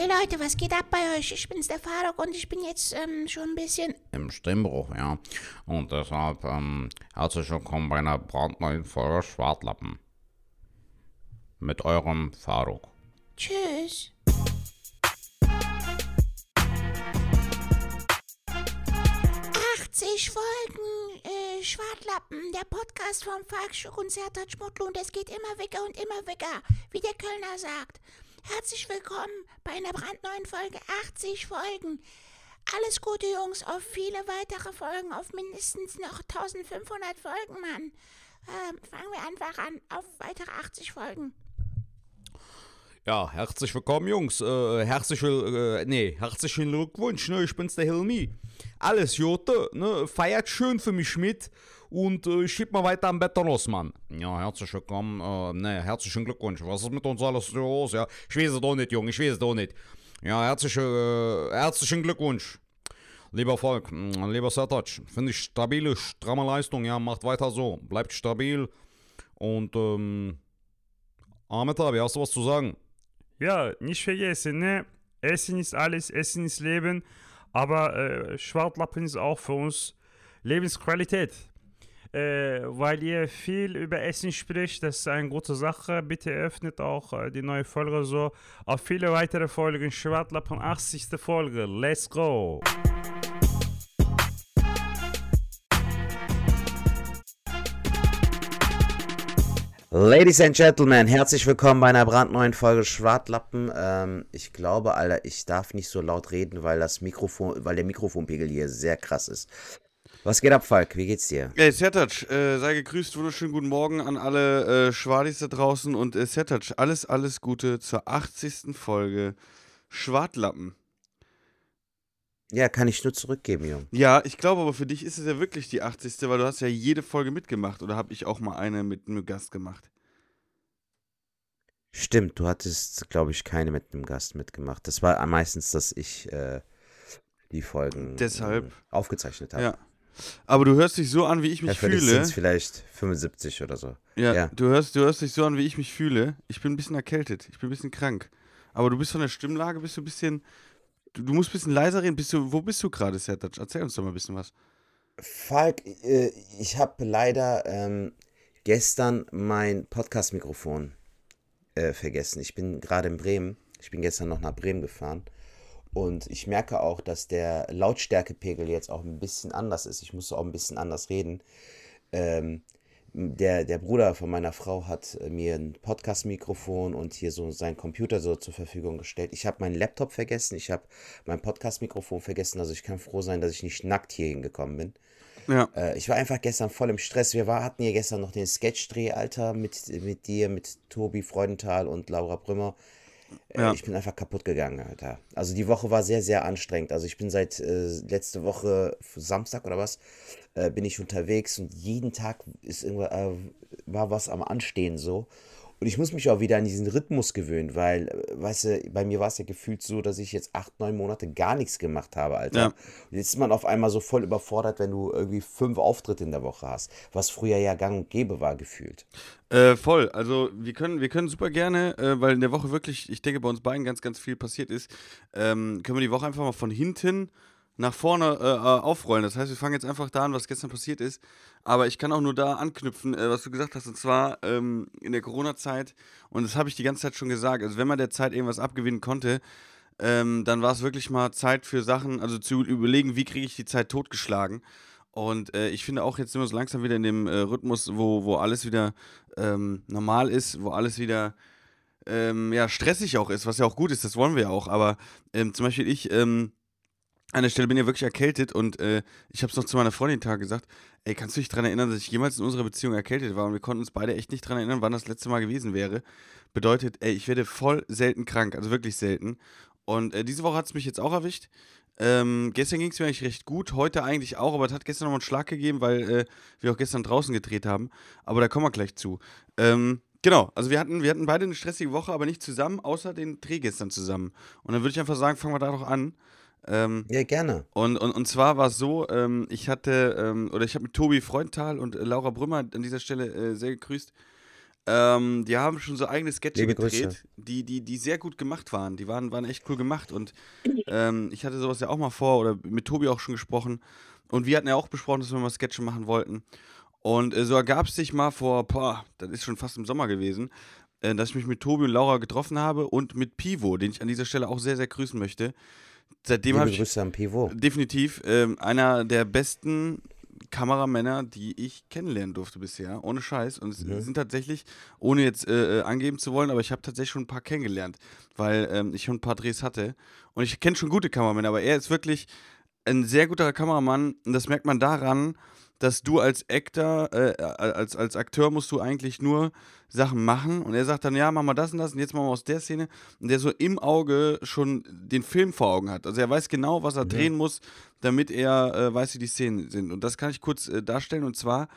Hey Leute, was geht ab bei euch? Ich bin's der Faruk und ich bin jetzt ähm, schon ein bisschen im Stimmbruch, ja. Und deshalb ähm, herzlich willkommen bei einer brandneuen Folge Schwartlappen. Mit eurem Faruk. Tschüss. »80 Folgen äh, Schwartlappen, der Podcast vom und Sertac Mutlu und es geht immer weg und immer weg, wie der Kölner sagt. Herzlich willkommen bei einer brandneuen Folge 80 Folgen. Alles Gute, Jungs, auf viele weitere Folgen, auf mindestens noch 1500 Folgen, Mann. Ähm, fangen wir einfach an, auf weitere 80 Folgen. Ja, herzlich willkommen, Jungs. Äh, herzlich, äh, nee, herzlichen Glückwunsch, ne? Ich bin's, der Hilmi. Alles Jote, ne? Feiert schön für mich mit und äh, schieb mal weiter am Bett los, Mann. Ja, herzlich willkommen, äh, ne, herzlichen Glückwunsch. Was ist mit uns alles los, ja? Ich weiß es doch nicht, Junge, ich weiß es doch nicht. Ja, herzliche, äh, herzlichen Glückwunsch. Lieber Volk, mm, lieber Setac, finde ich stabile, stramme Leistung, ja, macht weiter so, bleibt stabil und, ähm, Ahmet abi, hast du was zu sagen? Ja, nicht vergessen, ne? Essen ist alles, Essen ist Leben, aber äh, Schwartlappen ist auch für uns Lebensqualität äh, weil ihr viel über Essen spricht. Das ist eine gute Sache. Bitte öffnet auch äh, die neue Folge so. Auf viele weitere Folgen. Schwartlappen 80. Folge. Let's go! Ladies and Gentlemen, herzlich willkommen bei einer brandneuen Folge Schwartlappen. Ähm, ich glaube, Alter, ich darf nicht so laut reden, weil das Mikrofon, weil der Mikrofonpegel hier sehr krass ist. Was geht ab, Falk? Wie geht's dir? Hey, Sertac, äh, sei gegrüßt, wunderschönen guten Morgen an alle äh, Schwadis da draußen und äh, Sertac, alles, alles Gute zur 80. Folge Schwartlappen. Ja, kann ich nur zurückgeben, Jung. Ja, ich glaube aber für dich ist es ja wirklich die 80. weil du hast ja jede Folge mitgemacht oder habe ich auch mal eine mit einem Gast gemacht? Stimmt, du hattest, glaube ich, keine mit einem Gast mitgemacht. Das war meistens, dass ich äh, die Folgen Deshalb. Äh, aufgezeichnet habe. Ja. Aber du hörst dich so an, wie ich mich ja, fühle. Dich vielleicht 75 oder so. Ja, ja, Du, hörst, du hörst dich so an, wie ich mich fühle. Ich bin ein bisschen erkältet. Ich bin ein bisschen krank. Aber du bist von der Stimmlage, bist du ein bisschen. Du, du musst ein bisschen leiser reden. Bist du, wo bist du gerade, Sertac? Erzähl uns doch mal ein bisschen was. Falk, äh, ich habe leider ähm, gestern mein Podcast-Mikrofon äh, vergessen. Ich bin gerade in Bremen. Ich bin gestern noch nach Bremen gefahren. Und ich merke auch, dass der Lautstärkepegel jetzt auch ein bisschen anders ist. Ich muss auch ein bisschen anders reden. Ähm, der, der Bruder von meiner Frau hat äh, mir ein Podcast-Mikrofon und hier so seinen Computer so zur Verfügung gestellt. Ich habe meinen Laptop vergessen, ich habe mein Podcast-Mikrofon vergessen. Also ich kann froh sein, dass ich nicht nackt hier hingekommen bin. Ja. Äh, ich war einfach gestern voll im Stress. Wir war, hatten hier gestern noch den Sketch-Dreh, Alter, mit, mit dir, mit Tobi Freudenthal und Laura Brümmer. Äh, ja. Ich bin einfach kaputt gegangen, Alter. Also die Woche war sehr, sehr anstrengend. Also ich bin seit äh, letzte Woche Samstag oder was, äh, bin ich unterwegs und jeden Tag ist irgendwo, äh, war was am Anstehen so. Und ich muss mich auch wieder an diesen Rhythmus gewöhnen, weil, äh, weißt du, bei mir war es ja gefühlt so, dass ich jetzt acht, neun Monate gar nichts gemacht habe, Alter. Ja. Und jetzt ist man auf einmal so voll überfordert, wenn du irgendwie fünf Auftritte in der Woche hast, was früher ja gang und gäbe war, gefühlt. Äh, voll. Also wir können, wir können super gerne, äh, weil in der Woche wirklich, ich denke, bei uns beiden ganz, ganz viel passiert ist, ähm, können wir die Woche einfach mal von hinten nach vorne äh, äh, aufrollen. Das heißt, wir fangen jetzt einfach da an, was gestern passiert ist. Aber ich kann auch nur da anknüpfen, äh, was du gesagt hast. Und zwar ähm, in der Corona-Zeit, und das habe ich die ganze Zeit schon gesagt, also wenn man der Zeit irgendwas abgewinnen konnte, ähm, dann war es wirklich mal Zeit für Sachen, also zu überlegen, wie kriege ich die Zeit totgeschlagen. Und äh, ich finde auch, jetzt sind wir so langsam wieder in dem äh, Rhythmus, wo, wo alles wieder ähm, normal ist, wo alles wieder ähm, ja, stressig auch ist, was ja auch gut ist, das wollen wir ja auch. Aber ähm, zum Beispiel ich ähm, an der Stelle bin ja wirklich erkältet und äh, ich habe es noch zu meiner Freundin Tag gesagt. Ey, kannst du dich daran erinnern, dass ich jemals in unserer Beziehung erkältet war und wir konnten uns beide echt nicht daran erinnern, wann das letzte Mal gewesen wäre. Bedeutet, ey, ich werde voll selten krank, also wirklich selten. Und äh, diese Woche hat es mich jetzt auch erwischt. Ähm, gestern ging es mir eigentlich recht gut, heute eigentlich auch, aber es hat gestern nochmal einen Schlag gegeben, weil äh, wir auch gestern draußen gedreht haben. Aber da kommen wir gleich zu. Ähm, genau, also wir hatten, wir hatten beide eine stressige Woche, aber nicht zusammen, außer den Dreh gestern zusammen. Und dann würde ich einfach sagen, fangen wir da doch an. Ähm, ja, gerne. Und, und, und zwar war es so, ähm, ich hatte, ähm, oder ich habe mit Tobi Freundtal und äh, Laura Brümmer an dieser Stelle äh, sehr gegrüßt, Ähm, die haben schon so eigene Sketche Liebe gedreht, Grüße. die, die, die sehr gut gemacht waren. Die waren, waren echt cool gemacht. Und ähm, ich hatte sowas ja auch mal vor oder mit Tobi auch schon gesprochen. Und wir hatten ja auch besprochen, dass wir mal Sketche machen wollten. Und äh, so ergab es sich mal vor, boah, das ist schon fast im Sommer gewesen, äh, dass ich mich mit Tobi und Laura getroffen habe und mit Pivo, den ich an dieser Stelle auch sehr, sehr grüßen möchte. Seitdem habe ich Grüße am Pivot. definitiv ähm, einer der besten Kameramänner, die ich kennenlernen durfte bisher, ohne Scheiß. Und es Mhm. sind tatsächlich, ohne jetzt äh, äh, angeben zu wollen, aber ich habe tatsächlich schon ein paar kennengelernt, weil ähm, ich schon ein paar Drehs hatte. Und ich kenne schon gute Kameramänner, aber er ist wirklich ein sehr guter Kameramann. Und das merkt man daran, dass du als Actor, äh, als, als Akteur musst du eigentlich nur Sachen machen. Und er sagt dann, ja, mach mal das und das und jetzt machen wir aus der Szene. Und der so im Auge schon den Film vor Augen hat. Also er weiß genau, was er drehen muss, damit er äh, weiß, wie die Szenen sind. Und das kann ich kurz äh, darstellen. Und zwar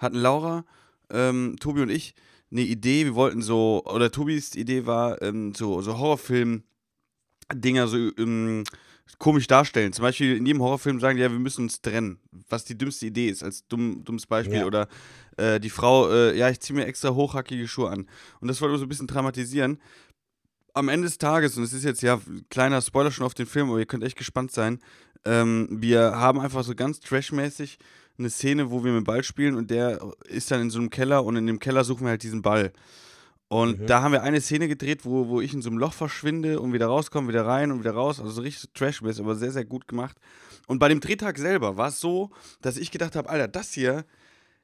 hatten Laura, ähm, Tobi und ich eine Idee. Wir wollten so, oder Tobis Idee war, ähm, so, so Horrorfilm-Dinger so ähm, komisch darstellen. Zum Beispiel in jedem Horrorfilm sagen die, ja, wir müssen uns trennen. Was die dümmste Idee ist, als dumm, dummes Beispiel. Ja. Oder äh, die Frau, äh, ja, ich ziehe mir extra hochhackige Schuhe an. Und das wollte wir so ein bisschen dramatisieren. Am Ende des Tages, und es ist jetzt ja ein kleiner Spoiler schon auf den Film, aber ihr könnt echt gespannt sein, ähm, wir haben einfach so ganz trashmäßig eine Szene, wo wir mit dem Ball spielen und der ist dann in so einem Keller und in dem Keller suchen wir halt diesen Ball. Und da haben wir eine Szene gedreht, wo, wo ich in so einem Loch verschwinde und wieder rauskomme, wieder rein und wieder raus. Also so richtig trashmäßig, aber sehr, sehr gut gemacht. Und bei dem Drehtag selber war es so, dass ich gedacht habe, Alter, das hier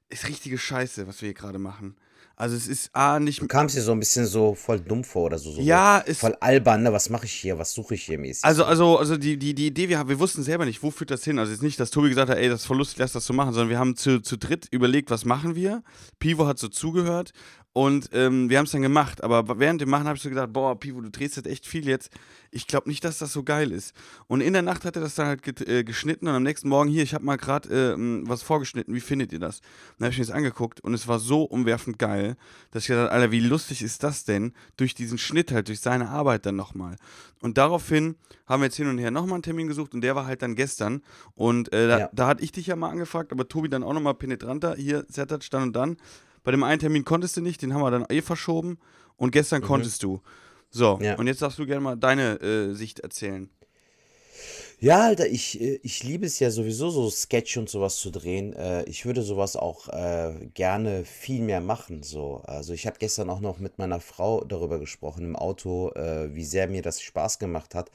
ist richtige Scheiße, was wir hier gerade machen. Also es ist A, nicht... Du kamst dir so ein bisschen so voll dumm vor oder so. so Ja, so es- Voll albern, ne? Was mache ich hier? Was suche ich hier mäßig? Also, also, also die, die, die Idee, wir, haben- wir wussten selber nicht, wo führt das hin. Also jetzt nicht, dass Tobi gesagt hat, ey, das ist voll lustig, lass das so machen, sondern wir haben zu, zu dritt überlegt, was machen wir. Pivo hat so zugehört und ähm, wir haben es dann gemacht. Aber während dem Machen habe ich so gedacht, boah, Pivo, du drehst jetzt echt viel jetzt. Ich glaube nicht, dass das so geil ist. Und in der Nacht hat er das dann halt get, äh, geschnitten und am nächsten Morgen, hier, ich habe mal gerade äh, was vorgeschnitten, wie findet ihr das? Dann habe ich mir das angeguckt und es war so umwerfend geil, dass ich gedacht Alter, wie lustig ist das denn? Durch diesen Schnitt halt, durch seine Arbeit dann nochmal. Und daraufhin haben wir jetzt hin und her nochmal einen Termin gesucht und der war halt dann gestern. Und äh, da, Ja. da hatte ich dich ja mal angefragt, aber Tobi dann auch nochmal penetranter. Hier, Zertatsch, dann und dann. Bei dem einen Termin konntest du nicht, den haben wir dann eh verschoben. Und gestern konntest du. So, Ja. und jetzt darfst du gerne mal deine äh, Sicht erzählen. Ja, Alter, ich, äh, ich liebe es ja sowieso, so Sketch und sowas zu drehen. Äh, Ich würde sowas auch äh, gerne viel mehr machen. So. Also ich habe gestern auch noch mit meiner Frau darüber gesprochen im Auto, wie sehr mir das Spaß gemacht hat.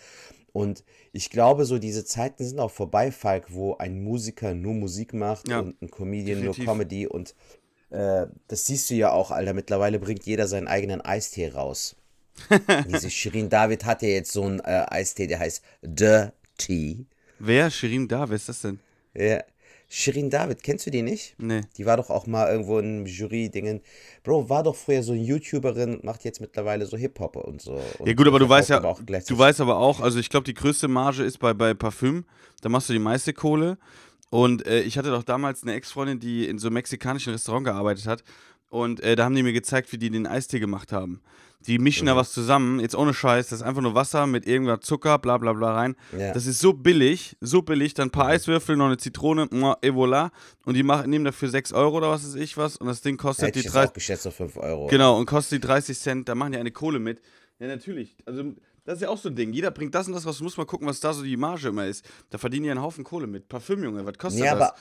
Und ich glaube, so diese Zeiten sind auch vorbei, Falk, wo ein Musiker nur Musik macht Ja, und ein Comedian definitiv. nur Comedy. Und äh, das siehst du ja auch, Alter. Mittlerweile bringt jeder seinen eigenen Eistee raus. Diese Shirin David hat ja jetzt so einen äh, Eistee, der heißt The Tea. Wer? Shirin da? Wer ist das denn? Ja. Shirin David, kennst du die nicht? Nee. Die war doch auch mal irgendwo in Jury-Dingen. Bro, war doch früher so eine YouTuberin macht jetzt mittlerweile so Hip-Hop und so. Und Ja gut, aber du weißt ja, du weißt aber auch, also ich glaube, die größte Marge ist bei, bei Parfüm. Da machst du die meiste Kohle. Und äh, ich hatte doch damals eine Ex-Freundin, die in so einem mexikanischen Restaurant gearbeitet hat. Und äh, da haben die mir gezeigt, wie die den Eistee gemacht haben. Die mischen Mhm. da was zusammen, jetzt ohne Scheiß, das ist einfach nur Wasser mit irgendwas Zucker, bla bla bla rein. Ja. Das ist so billig, so billig, dann ein paar Eiswürfel, noch eine Zitrone, mua, et voilà. Und die machen, nehmen dafür 6 Euro oder was weiß ich was. Und das Ding kostet Hätte die ich jetzt 30, auch geschätzt auf 5 Euro. Genau, und kostet die 30 Cent, da machen die eine Kohle mit. Ja, natürlich. Also, das ist ja auch so ein Ding. Jeder bringt das und das raus. Du musst mal gucken, was da so die Marge immer ist. Da verdienen die einen Haufen Kohle mit. Parfüm, Junge, was kostet Nee, das? aber,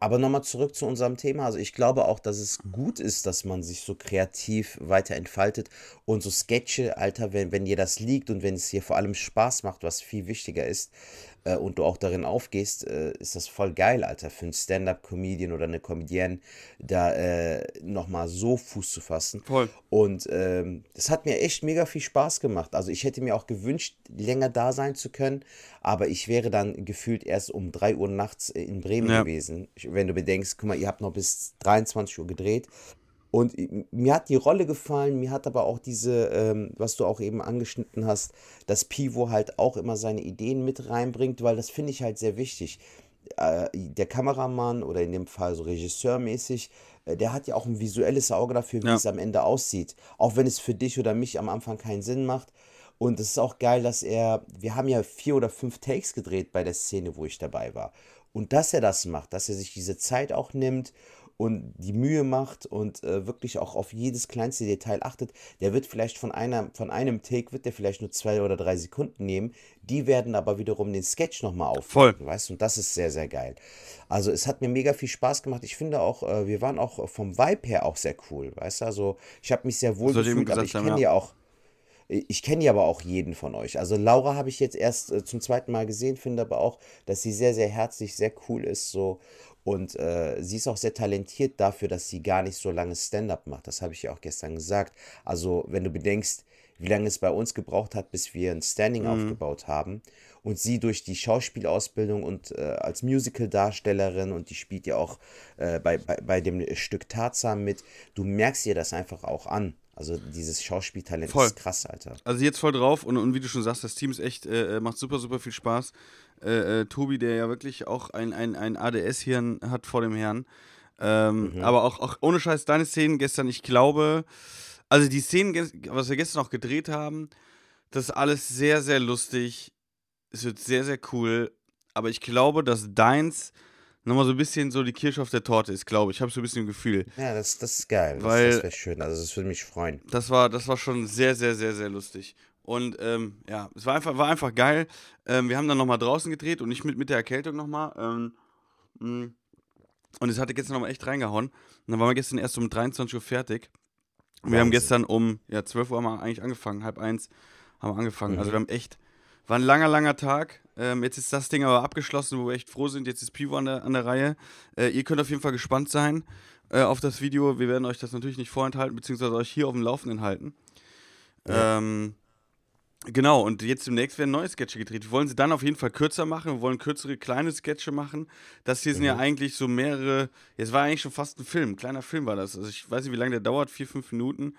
aber nochmal zurück zu unserem Thema. Also ich glaube auch, dass es gut ist, dass man sich so kreativ weiter entfaltet und so Sketche, Alter, wenn, wenn dir das liegt und wenn es dir vor allem Spaß macht, was viel wichtiger ist, äh, und du auch darin aufgehst, äh, ist das voll geil, Alter, für einen Stand-Up-Comedian oder eine Comedienne, da äh, nochmal so Fuß zu fassen. Voll. Und ähm, das hat mir echt mega viel Spaß gemacht. Also ich hätte mir auch gewünscht, länger da sein zu können, aber ich wäre dann gefühlt erst um 3 Uhr nachts äh, in Bremen Ja. gewesen. Wenn du bedenkst, guck mal, ihr habt noch bis 23 Uhr gedreht. Und mir hat die Rolle gefallen, mir hat aber auch diese, ähm, was du auch eben angeschnitten hast, dass Pivo halt auch immer seine Ideen mit reinbringt, weil das finde ich halt sehr wichtig. Äh, der Kameramann oder in dem Fall so regisseurmäßig, äh, der hat ja auch ein visuelles Auge dafür, wie Ja. es am Ende aussieht. Auch wenn es für dich oder mich am Anfang keinen Sinn macht. Und es ist auch geil, dass er, wir haben ja vier oder fünf Takes gedreht bei der Szene, wo ich dabei war. Und dass er das macht, dass er sich diese Zeit auch nimmt und die Mühe macht und äh, wirklich auch auf jedes kleinste Detail achtet, der wird vielleicht von einer, von einem Take wird der vielleicht nur zwei oder drei Sekunden nehmen. Die werden aber wiederum den Sketch nochmal Voll. aufnehmen, weißt du? Und das ist sehr, sehr geil. Also es hat mir mega viel Spaß gemacht. Ich finde auch, äh, wir waren auch vom Vibe her auch sehr cool, weißt du? Also ich habe mich sehr wohl ich eben gefühlt, aber gesagt ich kenne ja. ja auch ich kenne ja aber auch jeden von euch. Also Laura habe ich jetzt erst äh, zum zweiten Mal gesehen, finde aber auch, dass sie sehr, sehr herzlich, sehr cool ist so. Und äh, sie ist auch sehr talentiert dafür, dass sie gar nicht so lange Stand-up macht. Das habe ich ja auch gestern gesagt. Also wenn du bedenkst, wie lange es bei uns gebraucht hat, bis wir ein Standing aufgebaut haben. Und sie durch die Schauspielausbildung und äh, als Musical-Darstellerin und die spielt ja auch äh, bei, bei, bei dem Stück Tarzan mit, du merkst ihr das einfach auch an. Also dieses Schauspieltalent Voll. ist krass, Alter. Also jetzt voll drauf und, und wie du schon sagst, das Team ist echt, äh, äh, macht super, super viel Spaß. Äh, äh, Tobi, der ja wirklich auch ein, ein, ein ADS-Hirn hat vor dem Herrn. Ähm, Aber auch, auch ohne Scheiß, deine Szenen gestern, ich glaube, also die Szenen, was wir gestern auch gedreht haben, das ist alles sehr, sehr lustig. Es wird sehr, sehr cool. Aber ich glaube, dass deins nochmal so ein bisschen so die Kirsche auf der Torte ist, glaube ich. Ich habe so ein bisschen ein Gefühl. Ja, das, das ist geil. Weil- das das wäre schön. Also das würde mich freuen. Das war, das war schon sehr, sehr, sehr, sehr lustig. Und ähm, ja, es war einfach, war einfach geil. Ähm, wir haben dann nochmal draußen gedreht und nicht mit, mit der Erkältung nochmal. Ähm, mh. und es hatte gestern nochmal echt reingehauen. Und dann waren wir gestern erst um 23 Uhr fertig. Und wir haben gestern um ja, 12 Uhr haben wir eigentlich angefangen, halb eins haben wir angefangen. Mhm. Also wir haben echt, war ein langer, langer Tag. Ähm, jetzt ist das Ding aber abgeschlossen, wo wir echt froh sind. Jetzt ist Pivo an der, an der Reihe. Äh, ihr könnt auf jeden Fall gespannt sein äh, auf das Video. Wir werden euch das natürlich nicht vorenthalten, beziehungsweise euch hier auf dem Laufenden halten. Ähm, genau, und jetzt demnächst werden neue Sketche gedreht. Wir wollen sie dann auf jeden Fall kürzer machen. Wir wollen kürzere, kleine Sketche machen. Das hier sind ja eigentlich so mehrere. Jetzt war eigentlich schon fast ein Film. Ein kleiner Film war das. Also ich weiß nicht, wie lange der dauert. Vier, fünf Minuten.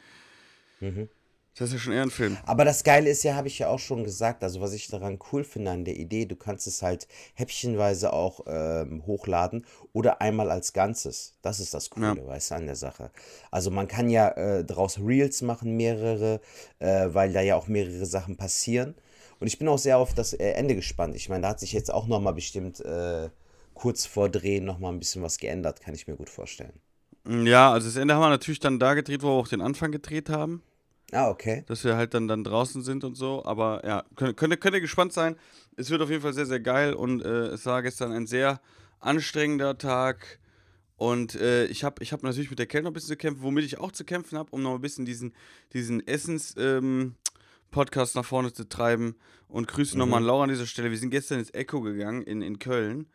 Das ist ja schon eher ein Film. Aber das Geile ist ja, habe ich ja auch schon gesagt, also was ich daran cool finde an der Idee, du kannst es halt häppchenweise auch ähm, hochladen oder einmal als Ganzes. Das ist das Coole, weißt du, an der Sache. Also man kann ja äh, daraus Reels machen, mehrere, äh, weil da ja auch mehrere Sachen passieren. Und ich bin auch sehr auf das äh, Ende gespannt. Ich meine, da hat sich jetzt auch nochmal bestimmt äh, kurz vor Drehen nochmal ein bisschen was geändert, kann ich mir gut vorstellen. Ja, also das Ende haben wir natürlich dann da gedreht, wo wir auch den Anfang gedreht haben. Ah, okay. dass wir halt dann, dann draußen sind und so. Aber ja, könnt, könnt, ihr- könnt ihr gespannt sein. Es wird auf jeden Fall sehr, sehr geil und äh, es war gestern ein sehr anstrengender Tag. Und äh, ich habe ich hab natürlich mit der Kälte noch ein bisschen zu kämpfen, womit ich auch zu kämpfen habe, um noch ein bisschen diesen, diesen Essens-Podcast nach vorne zu treiben. Und grüße nochmal an Laura an dieser Stelle. Wir sind gestern ins Echo gegangen in, in Köln.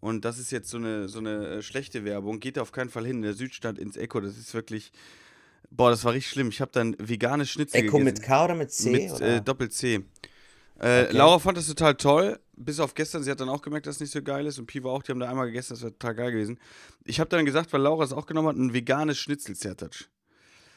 Und das ist jetzt so eine, so eine äh, schlechte Werbung. Geht da auf keinen Fall hin. In der Südstadt ins Echo. Das ist wirklich. Boah, das war richtig schlimm. Ich habe dann veganes Schnitzel Echo gegessen. mit K oder mit C? Mit äh, Doppel-C. Äh, Okay. Laura fand das total toll, bis auf gestern. Sie hat dann auch gemerkt, dass es nicht so geil ist. Und Piva auch, die haben da einmal gegessen, das wäre total geil gewesen. Ich habe dann gesagt, weil Laura es auch genommen hat, ein veganes Schnitzel-Zertatsch.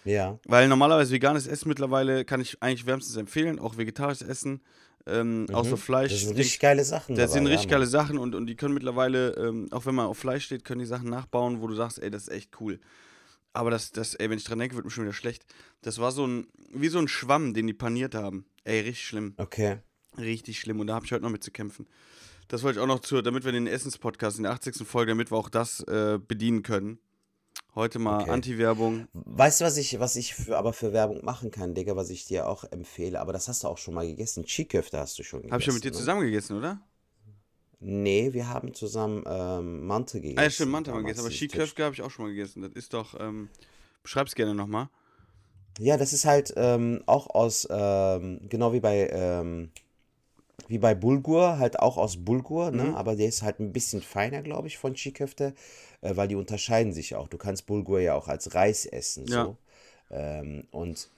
ja. Weil normalerweise veganes Essen mittlerweile kann ich eigentlich wärmstens empfehlen, auch vegetarisches Essen, ähm, außer Fleisch. Das sind richtig geile Sachen. das sind richtig ja, geile Sachen und, und die können mittlerweile, ähm, auch wenn man auf Fleisch steht, können die Sachen nachbauen, wo du sagst, ey, das ist echt cool. Aber das, das, ey, wenn ich dran denke, wird mir schon wieder schlecht. Das war so ein, wie so ein Schwamm, den die paniert haben. Ey, richtig schlimm. Okay. Richtig schlimm. Und da habe ich heute noch mit zu kämpfen. Das wollte ich auch noch zu, damit wir den Essenspodcast in der 80. Folge, damit wir auch das äh, bedienen können. Heute mal Okay. Anti-Werbung. Weißt du, was ich, was ich für, aber für Werbung machen kann, Digga, was ich dir auch empfehle? Aber das hast du auch schon mal gegessen. Chiköfte hast du schon gegessen. Habe ich schon mit dir ne? zusammen gegessen, oder? Nee, wir haben zusammen ähm, Mante gegessen. Ah, ja, stimmt, Manta haben wir gegessen. Aber dieses Skiköfke habe ich auch schon mal gegessen. Das ist doch, ähm, beschreib's gerne nochmal. Ja, das ist halt ähm, auch aus, ähm, genau wie bei, ähm, wie bei Bulgur, halt auch aus Bulgur, ne? Mhm. Aber der ist halt ein bisschen feiner, glaube ich, von Chiköfte, äh, weil die unterscheiden sich auch. Du kannst Bulgur ja auch als Reis essen, Ja. so. Ähm, und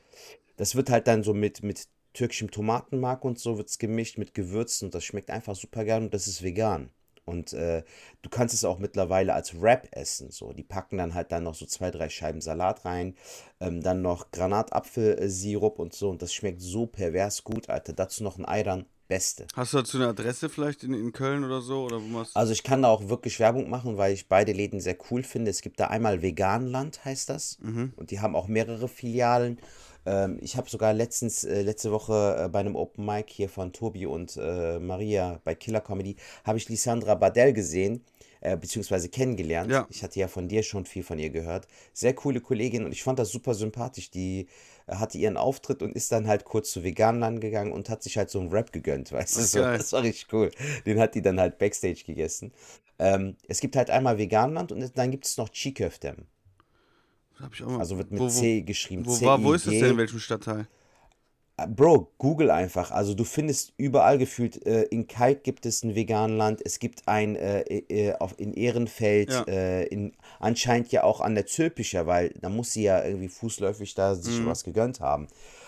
das wird halt dann so mit, mit türkischem Tomatenmark und so wird's gemischt mit Gewürzen und das schmeckt einfach super gern und das ist vegan. Und äh, du kannst es auch mittlerweile als Wrap essen. So, die packen dann halt dann noch so zwei, drei Scheiben Salat rein, ähm, dann noch Granatapfelsirup und so. Und das schmeckt so pervers gut, Alter. Dazu noch ein Ei dann, beste. Hast du dazu eine Adresse vielleicht in, in Köln oder so? Oder wo Also ich kann da auch wirklich Werbung machen, weil ich beide Läden sehr cool finde. Es gibt da einmal Veganland, heißt das. Und die haben auch mehrere Filialen. Ähm, ich habe sogar letztens, äh, letzte Woche äh, bei einem Open Mic hier von Tobi und äh, Maria bei Killer Comedy, habe ich Lisandra Badell gesehen, äh, beziehungsweise kennengelernt. Ja. Ich hatte ja von dir schon viel von ihr gehört. Sehr coole Kollegin und ich fand das super sympathisch. Die äh, hatte ihren Auftritt und ist dann halt kurz zu Veganland gegangen und hat sich halt so einen Rap gegönnt, weißt du? Ach, So, das war richtig cool. Den hat die dann halt Backstage gegessen. Ähm, es gibt halt einmal Veganland und dann gibt es noch Chiköftem. Hab ich auch mal. Also wird mit wo, C geschrieben. Wo, war, wo ist das denn? In welchem Stadtteil? Äh, Bro, Google einfach. Also du findest überall gefühlt, äh, in Kalk gibt es ein Veganland, es gibt ein äh, äh, auf, in Ehrenfeld, Ja. äh, in, anscheinend ja auch an der Zülpicher, weil da muss sie ja irgendwie fußläufig da sich Mhm. was gegönnt haben.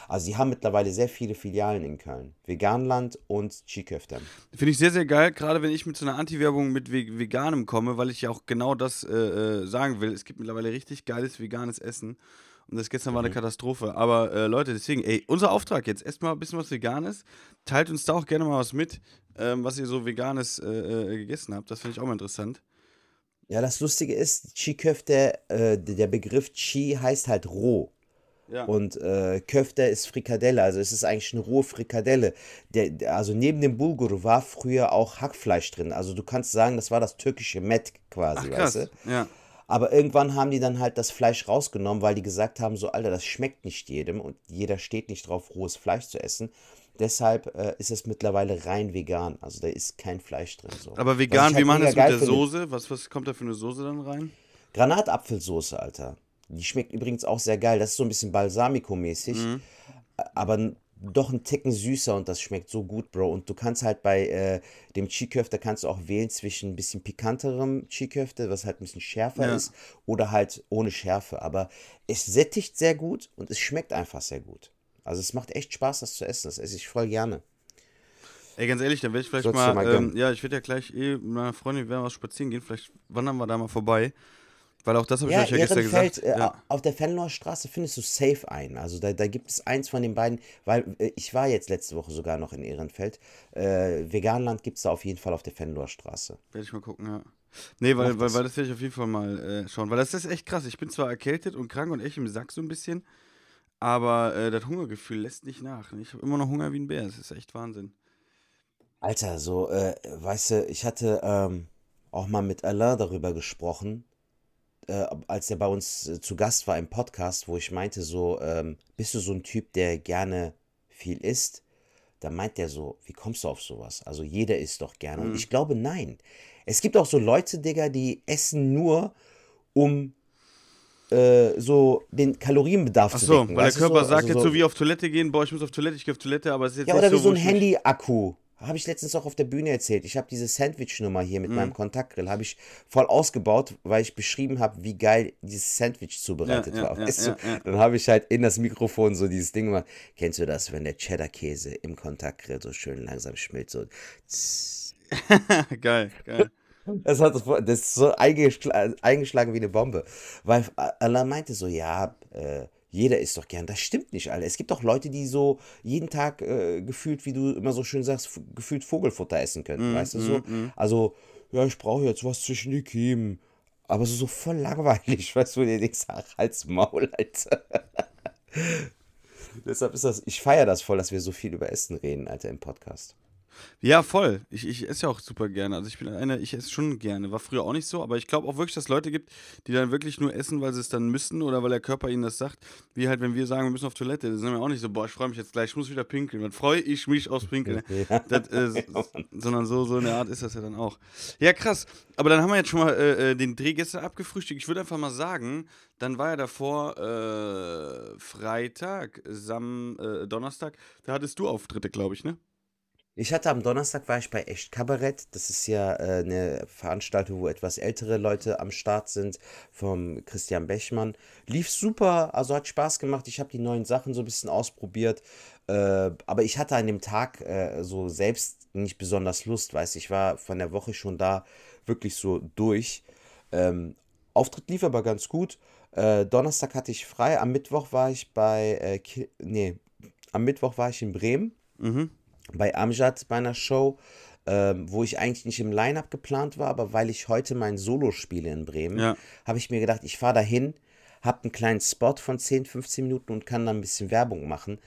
Also sie haben mittlerweile sehr viele Filialen in Köln. Veganland und Chiköftem. Finde ich sehr, sehr geil, gerade wenn ich mit so einer Anti-Werbung mit Ve- Veganem komme, weil ich ja auch genau das äh, äh, sagen will. Es gibt mittlerweile richtig geiles veganes Essen. Und das gestern war eine Katastrophe. Aber äh, Leute, deswegen, ey, unser Auftrag jetzt, esst mal ein bisschen was Veganes. Teilt uns da auch gerne mal was mit, ähm, was ihr so Veganes äh, äh, gegessen habt. Das finde ich auch mal interessant. Ja, das Lustige ist, Chiköfte, äh, der Begriff Chi heißt halt roh. Ja. Und äh, Köfte ist Frikadelle, also es ist eigentlich eine rohe Frikadelle. Der, der, also neben dem Bulgur war früher auch Hackfleisch drin. Also du kannst sagen, das war das türkische Met quasi, Ach krass. weißt du? Ja. Aber irgendwann haben die dann halt das Fleisch rausgenommen, weil die gesagt haben, so Alter, das schmeckt nicht jedem und jeder steht nicht drauf, rohes Fleisch zu essen. Deshalb äh, ist es mittlerweile rein vegan. Also da ist kein Fleisch drin. So. Aber vegan, ich wie halt machen das mit der Soße? Was, was kommt da für eine Soße dann rein? Granatapfelsoße, Alter. Die schmeckt übrigens auch sehr geil. Das ist so ein bisschen Balsamico-mäßig, Mhm. aber doch ein Ticken süßer und das schmeckt so gut, Bro. Und du kannst halt bei äh, dem Chiköfte kannst du auch wählen zwischen ein bisschen pikanterem Chiköfte, was halt ein bisschen schärfer Ja. ist, oder halt ohne Schärfe. Aber es sättigt sehr gut und es schmeckt einfach sehr gut. Also es macht echt Spaß, das zu essen. Das esse ich voll gerne. Ey, ganz ehrlich, dann werde ich vielleicht Sollst mal, mal ähm, ja, ich werde ja gleich eh mit meiner Freundin, wir werden was spazieren gehen, vielleicht wandern wir da mal vorbei. Weil auch das habe ich Ja, euch ja gestern gesagt. äh, ja. auf der Fenloher Straße findest du safe ein. Also da, da gibt es eins von den beiden, weil äh, ich war jetzt letzte Woche sogar noch in Ehrenfeld. Äh, Veganland gibt es da auf jeden Fall auf der Fenloher Straße. Werde ich mal gucken, ja. Nee, weil, weil, das. weil das werde ich auf jeden Fall mal äh, schauen. Weil das ist echt krass. Ich bin zwar erkältet und krank und echt im Sack so ein bisschen, aber äh, das Hungergefühl lässt nicht nach. Ich habe immer noch Hunger wie ein Bär. Das ist echt Wahnsinn. Alter, so, äh, weißt du, ich hatte ähm, auch mal mit Alain darüber gesprochen, äh, als er bei uns äh, zu Gast war im Podcast, wo ich meinte, so, ähm, bist du so ein Typ, der gerne viel isst? Da meint er so, wie kommst du auf sowas? Also jeder isst doch gerne. Und ich glaube, nein. Es gibt auch so Leute, Digga, die essen nur, um äh, so den Kalorienbedarf Ach zu so, decken. weil der Körper so? sagt Also jetzt so wie auf Toilette gehen, boah, ich muss auf Toilette, ich gehe auf Toilette, aber es ist jetzt Ja, nicht oder wie so, so ein Handy-Akku. Habe ich letztens auch auf der Bühne erzählt. Ich habe diese Sandwich-Nummer hier mit meinem Kontaktgrill, habe ich voll ausgebaut, weil ich beschrieben habe, wie geil dieses Sandwich zubereitet Ja, ja, war. ja, weißt du? Dann habe ich halt in das Mikrofon so dieses Ding gemacht. Kennst du das, wenn der Cheddar-Käse im Kontaktgrill so schön langsam schmilzt? So. geil, geil. Das, hat, das ist so eingeschla eingeschlagen wie eine Bombe. Weil Alain meinte so, ja, äh, jeder isst doch gern. Das stimmt nicht, Alter. Es gibt doch Leute, die so jeden Tag äh, gefühlt, wie du immer so schön sagst, gefühlt Vogelfutter essen könnten, weißt du so? Also, ja, ich brauche jetzt was zwischen die Kiemen. Aber so, so voll langweilig, weißt du, dir denkst, ach, halt's Maul, Alter. Deshalb ist das, ich feiere das voll, dass wir so viel über Essen reden, Alter, im Podcast. Ja, voll. Ich, ich esse ja auch super gerne. Also ich bin einer, ich esse schon gerne. War früher auch nicht so, aber ich glaube auch wirklich, dass es Leute gibt, die dann wirklich nur essen, weil sie es dann müssen oder weil der Körper ihnen das sagt. Wie halt, wenn wir sagen, wir müssen auf Toilette, dann sind wir auch nicht so, boah, ich freue mich jetzt gleich, ich muss wieder pinkeln. Dann freue ich mich aufs Pinkeln. Ja. Das, äh, sondern so, so eine Art ist das ja dann auch. Ja, krass. Aber dann haben wir jetzt schon mal äh, äh, den Dreh gestern abgefrühstückt. Ich würde einfach mal sagen, dann war ja davor äh, Freitag, Sam, äh, Donnerstag, da hattest du Auftritte, glaube ich, ne? Ich hatte am Donnerstag war ich bei Echt Kabarett. Das ist ja äh, eine Veranstaltung, wo etwas ältere Leute am Start sind, vom Christian Bechmann. Lief super, also hat Spaß gemacht. Ich habe die neuen Sachen so ein bisschen ausprobiert. Äh, aber ich hatte an dem Tag äh, so selbst nicht besonders Lust, weißt du. Ich war von der Woche schon da wirklich so durch. Ähm, Auftritt lief aber ganz gut. Äh, Donnerstag hatte ich frei. Am Mittwoch war ich bei, äh, nee, am Mittwoch war ich in Bremen Mhm. Bei Amjad bei einer Show, ähm, wo ich eigentlich nicht im Line-Up geplant war, aber weil ich heute mein Solo spiele in Bremen, Ja. habe ich mir gedacht, ich fahre dahin, habe einen kleinen Spot von 10, 15 Minuten und kann dann ein bisschen Werbung machen.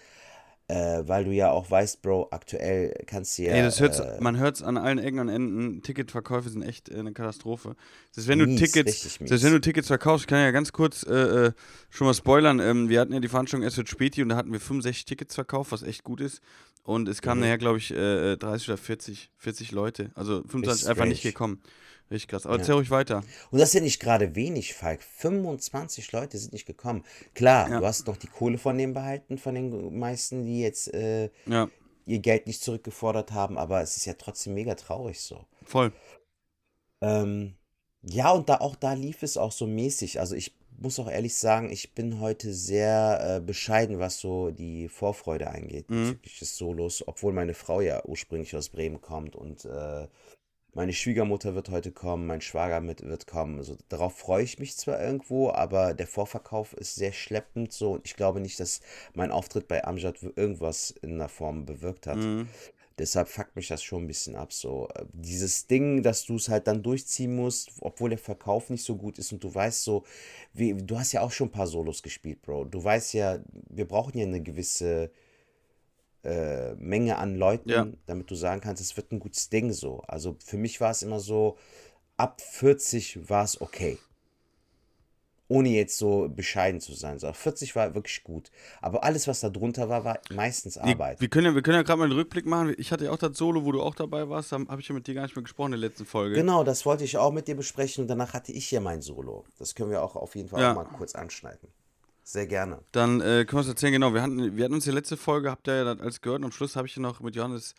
Äh, weil du ja auch weißt, Bro, aktuell kannst du ja. Ey, das hört's, äh, man hört es an allen Ecken und Enden. Ticketverkäufe sind echt äh, eine Katastrophe. Selbst wenn du Mies, Tickets, richtig mies. selbst wenn du Tickets verkaufst, ich kann ja ganz kurz äh, äh, schon mal spoilern. Ähm, wir hatten ja die Veranstaltung erst mit Späti und da hatten wir 65 Tickets verkauft, was echt gut ist. Und es kamen Mhm. nachher, glaube ich, äh, äh, 30 oder 40, 40 Leute. Also 25 Ist einfach nicht gekommen. Richtig krass. Aber Ja. erzähl ruhig weiter. Und das sind nicht gerade wenig, Falk. 25 Leute sind nicht gekommen. Klar, Ja. du hast noch die Kohle von denen behalten, von den meisten, die jetzt äh, Ja, ihr Geld nicht zurückgefordert haben, aber es ist ja trotzdem mega traurig so. voll. Ähm, ja, und da auch da lief es auch so mäßig. Also ich muss auch ehrlich sagen, ich bin heute sehr äh, bescheiden, was so die Vorfreude angeht Mhm. des Solos, obwohl meine Frau ja ursprünglich aus Bremen kommt und äh, meine Schwiegermutter wird heute kommen, mein Schwager mit wird kommen. Also darauf freue ich mich zwar irgendwo, aber der Vorverkauf ist sehr schleppend so und ich glaube nicht, dass mein Auftritt bei Amjad irgendwas in der Form bewirkt hat. Mhm. Deshalb fuckt mich das schon ein bisschen ab. So, Äh, dieses Ding, dass du es halt dann durchziehen musst, obwohl der Verkauf nicht so gut ist und du weißt so, wie, du hast ja auch schon ein paar Solos gespielt, Bro. Du weißt ja, wir brauchen ja eine gewisse äh, Menge an Leuten, Ja. damit du sagen kannst, es wird ein gutes Ding so. Also für mich war es immer so, ab 40 war es okay. Ohne jetzt so bescheiden zu sein. So, 40 war wirklich gut. Aber alles, was da drunter war, war meistens Arbeit. wir können ja, wir können ja gerade mal einen Rückblick machen. Ich hatte ja auch das Solo, wo du auch dabei warst. Da habe ich ja mit dir gar nicht mehr gesprochen in der letzten Folge. Genau, das wollte ich auch mit dir besprechen und danach hatte ich hier mein Solo. Das können wir auch auf jeden Fall Ja. auch mal kurz anschneiden. Sehr gerne. Dann äh, können wir es erzählen, genau. Wir hatten, wir hatten uns die letzte Folge, habt ihr ja alles gehört. Und am Schluss habe ich ja noch mit Johannes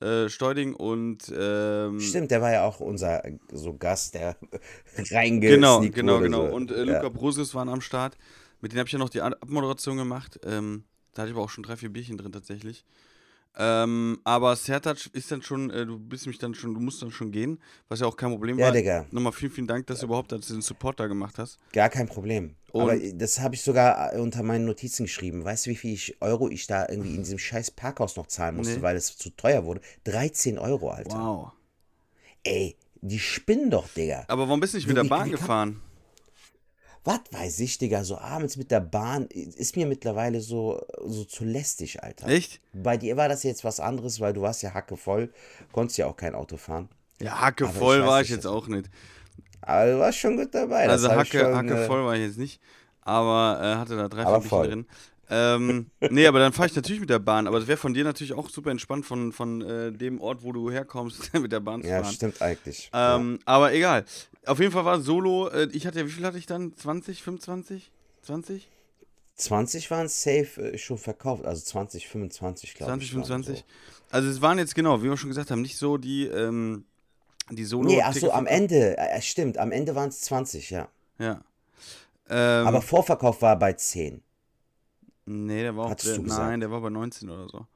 äh, Steuding und. Ähm, Stimmt, der war ja auch unser äh, so Gast, der reingesneakt Genau, genau, genau. So. Und äh, ja. Luca Brosius waren am Start. Mit denen habe ich ja noch die Ab- Abmoderation gemacht. Ähm, da hatte ich aber auch schon drei, vier Bierchen drin tatsächlich. Ähm, aber Sertac ist dann schon, äh, du bist mich dann schon, du musst dann schon gehen, was ja auch kein Problem Ja, war. Digga. Nochmal vielen, vielen Dank, dass du überhaupt dass du den Support da gemacht hast. Gar kein Problem. Und- Aber das habe ich sogar äh, unter meinen Notizen geschrieben. Weißt du, wie viel ich, Euro ich da irgendwie in diesem scheiß Parkhaus noch zahlen musste, Nee. weil es zu teuer wurde? 13 Euro, Alter. Wow. Ey, die spinnen doch, Digga. Aber warum bist du nicht mit der Bahn gefahren? Was weiß ich, Digga, so abends mit der Bahn ist mir mittlerweile so, so zu lästig, Alter. Echt? Bei dir war das jetzt was anderes, weil du warst ja hackevoll, konntest ja auch kein Auto fahren. Ja, Hacke Aber ich voll weiß war ich jetzt das- auch nicht. Aber du warst schon gut dabei. das Also ich Hacke, schon, Hacke äh, voll war ich jetzt nicht, aber äh, hatte da drei, vier Bierchen voll. drin. Ähm, nee, aber dann fahre ich natürlich mit der Bahn. Aber es wäre von dir natürlich auch super entspannt, von, von äh, dem Ort, wo du herkommst, mit der Bahn zu Ja, fahren. stimmt eigentlich. Ähm, Aber egal. Auf jeden Fall war Solo, äh, ich hatte ja, wie viel hatte ich dann? 20, 25? 20? ja. 20 waren safe äh, schon verkauft, also 20, 25, glaube 20, ich. waren 25? Also es waren jetzt genau, wie wir schon gesagt haben, nicht so die, ähm, die Solo. So. Nee, ach so, Tickets- am Ende, äh, stimmt, am Ende waren es 20, ja. Ja. Ähm, Aber Vorverkauf war bei 10. nee, der war auch, der, nein, der war bei 19 oder so.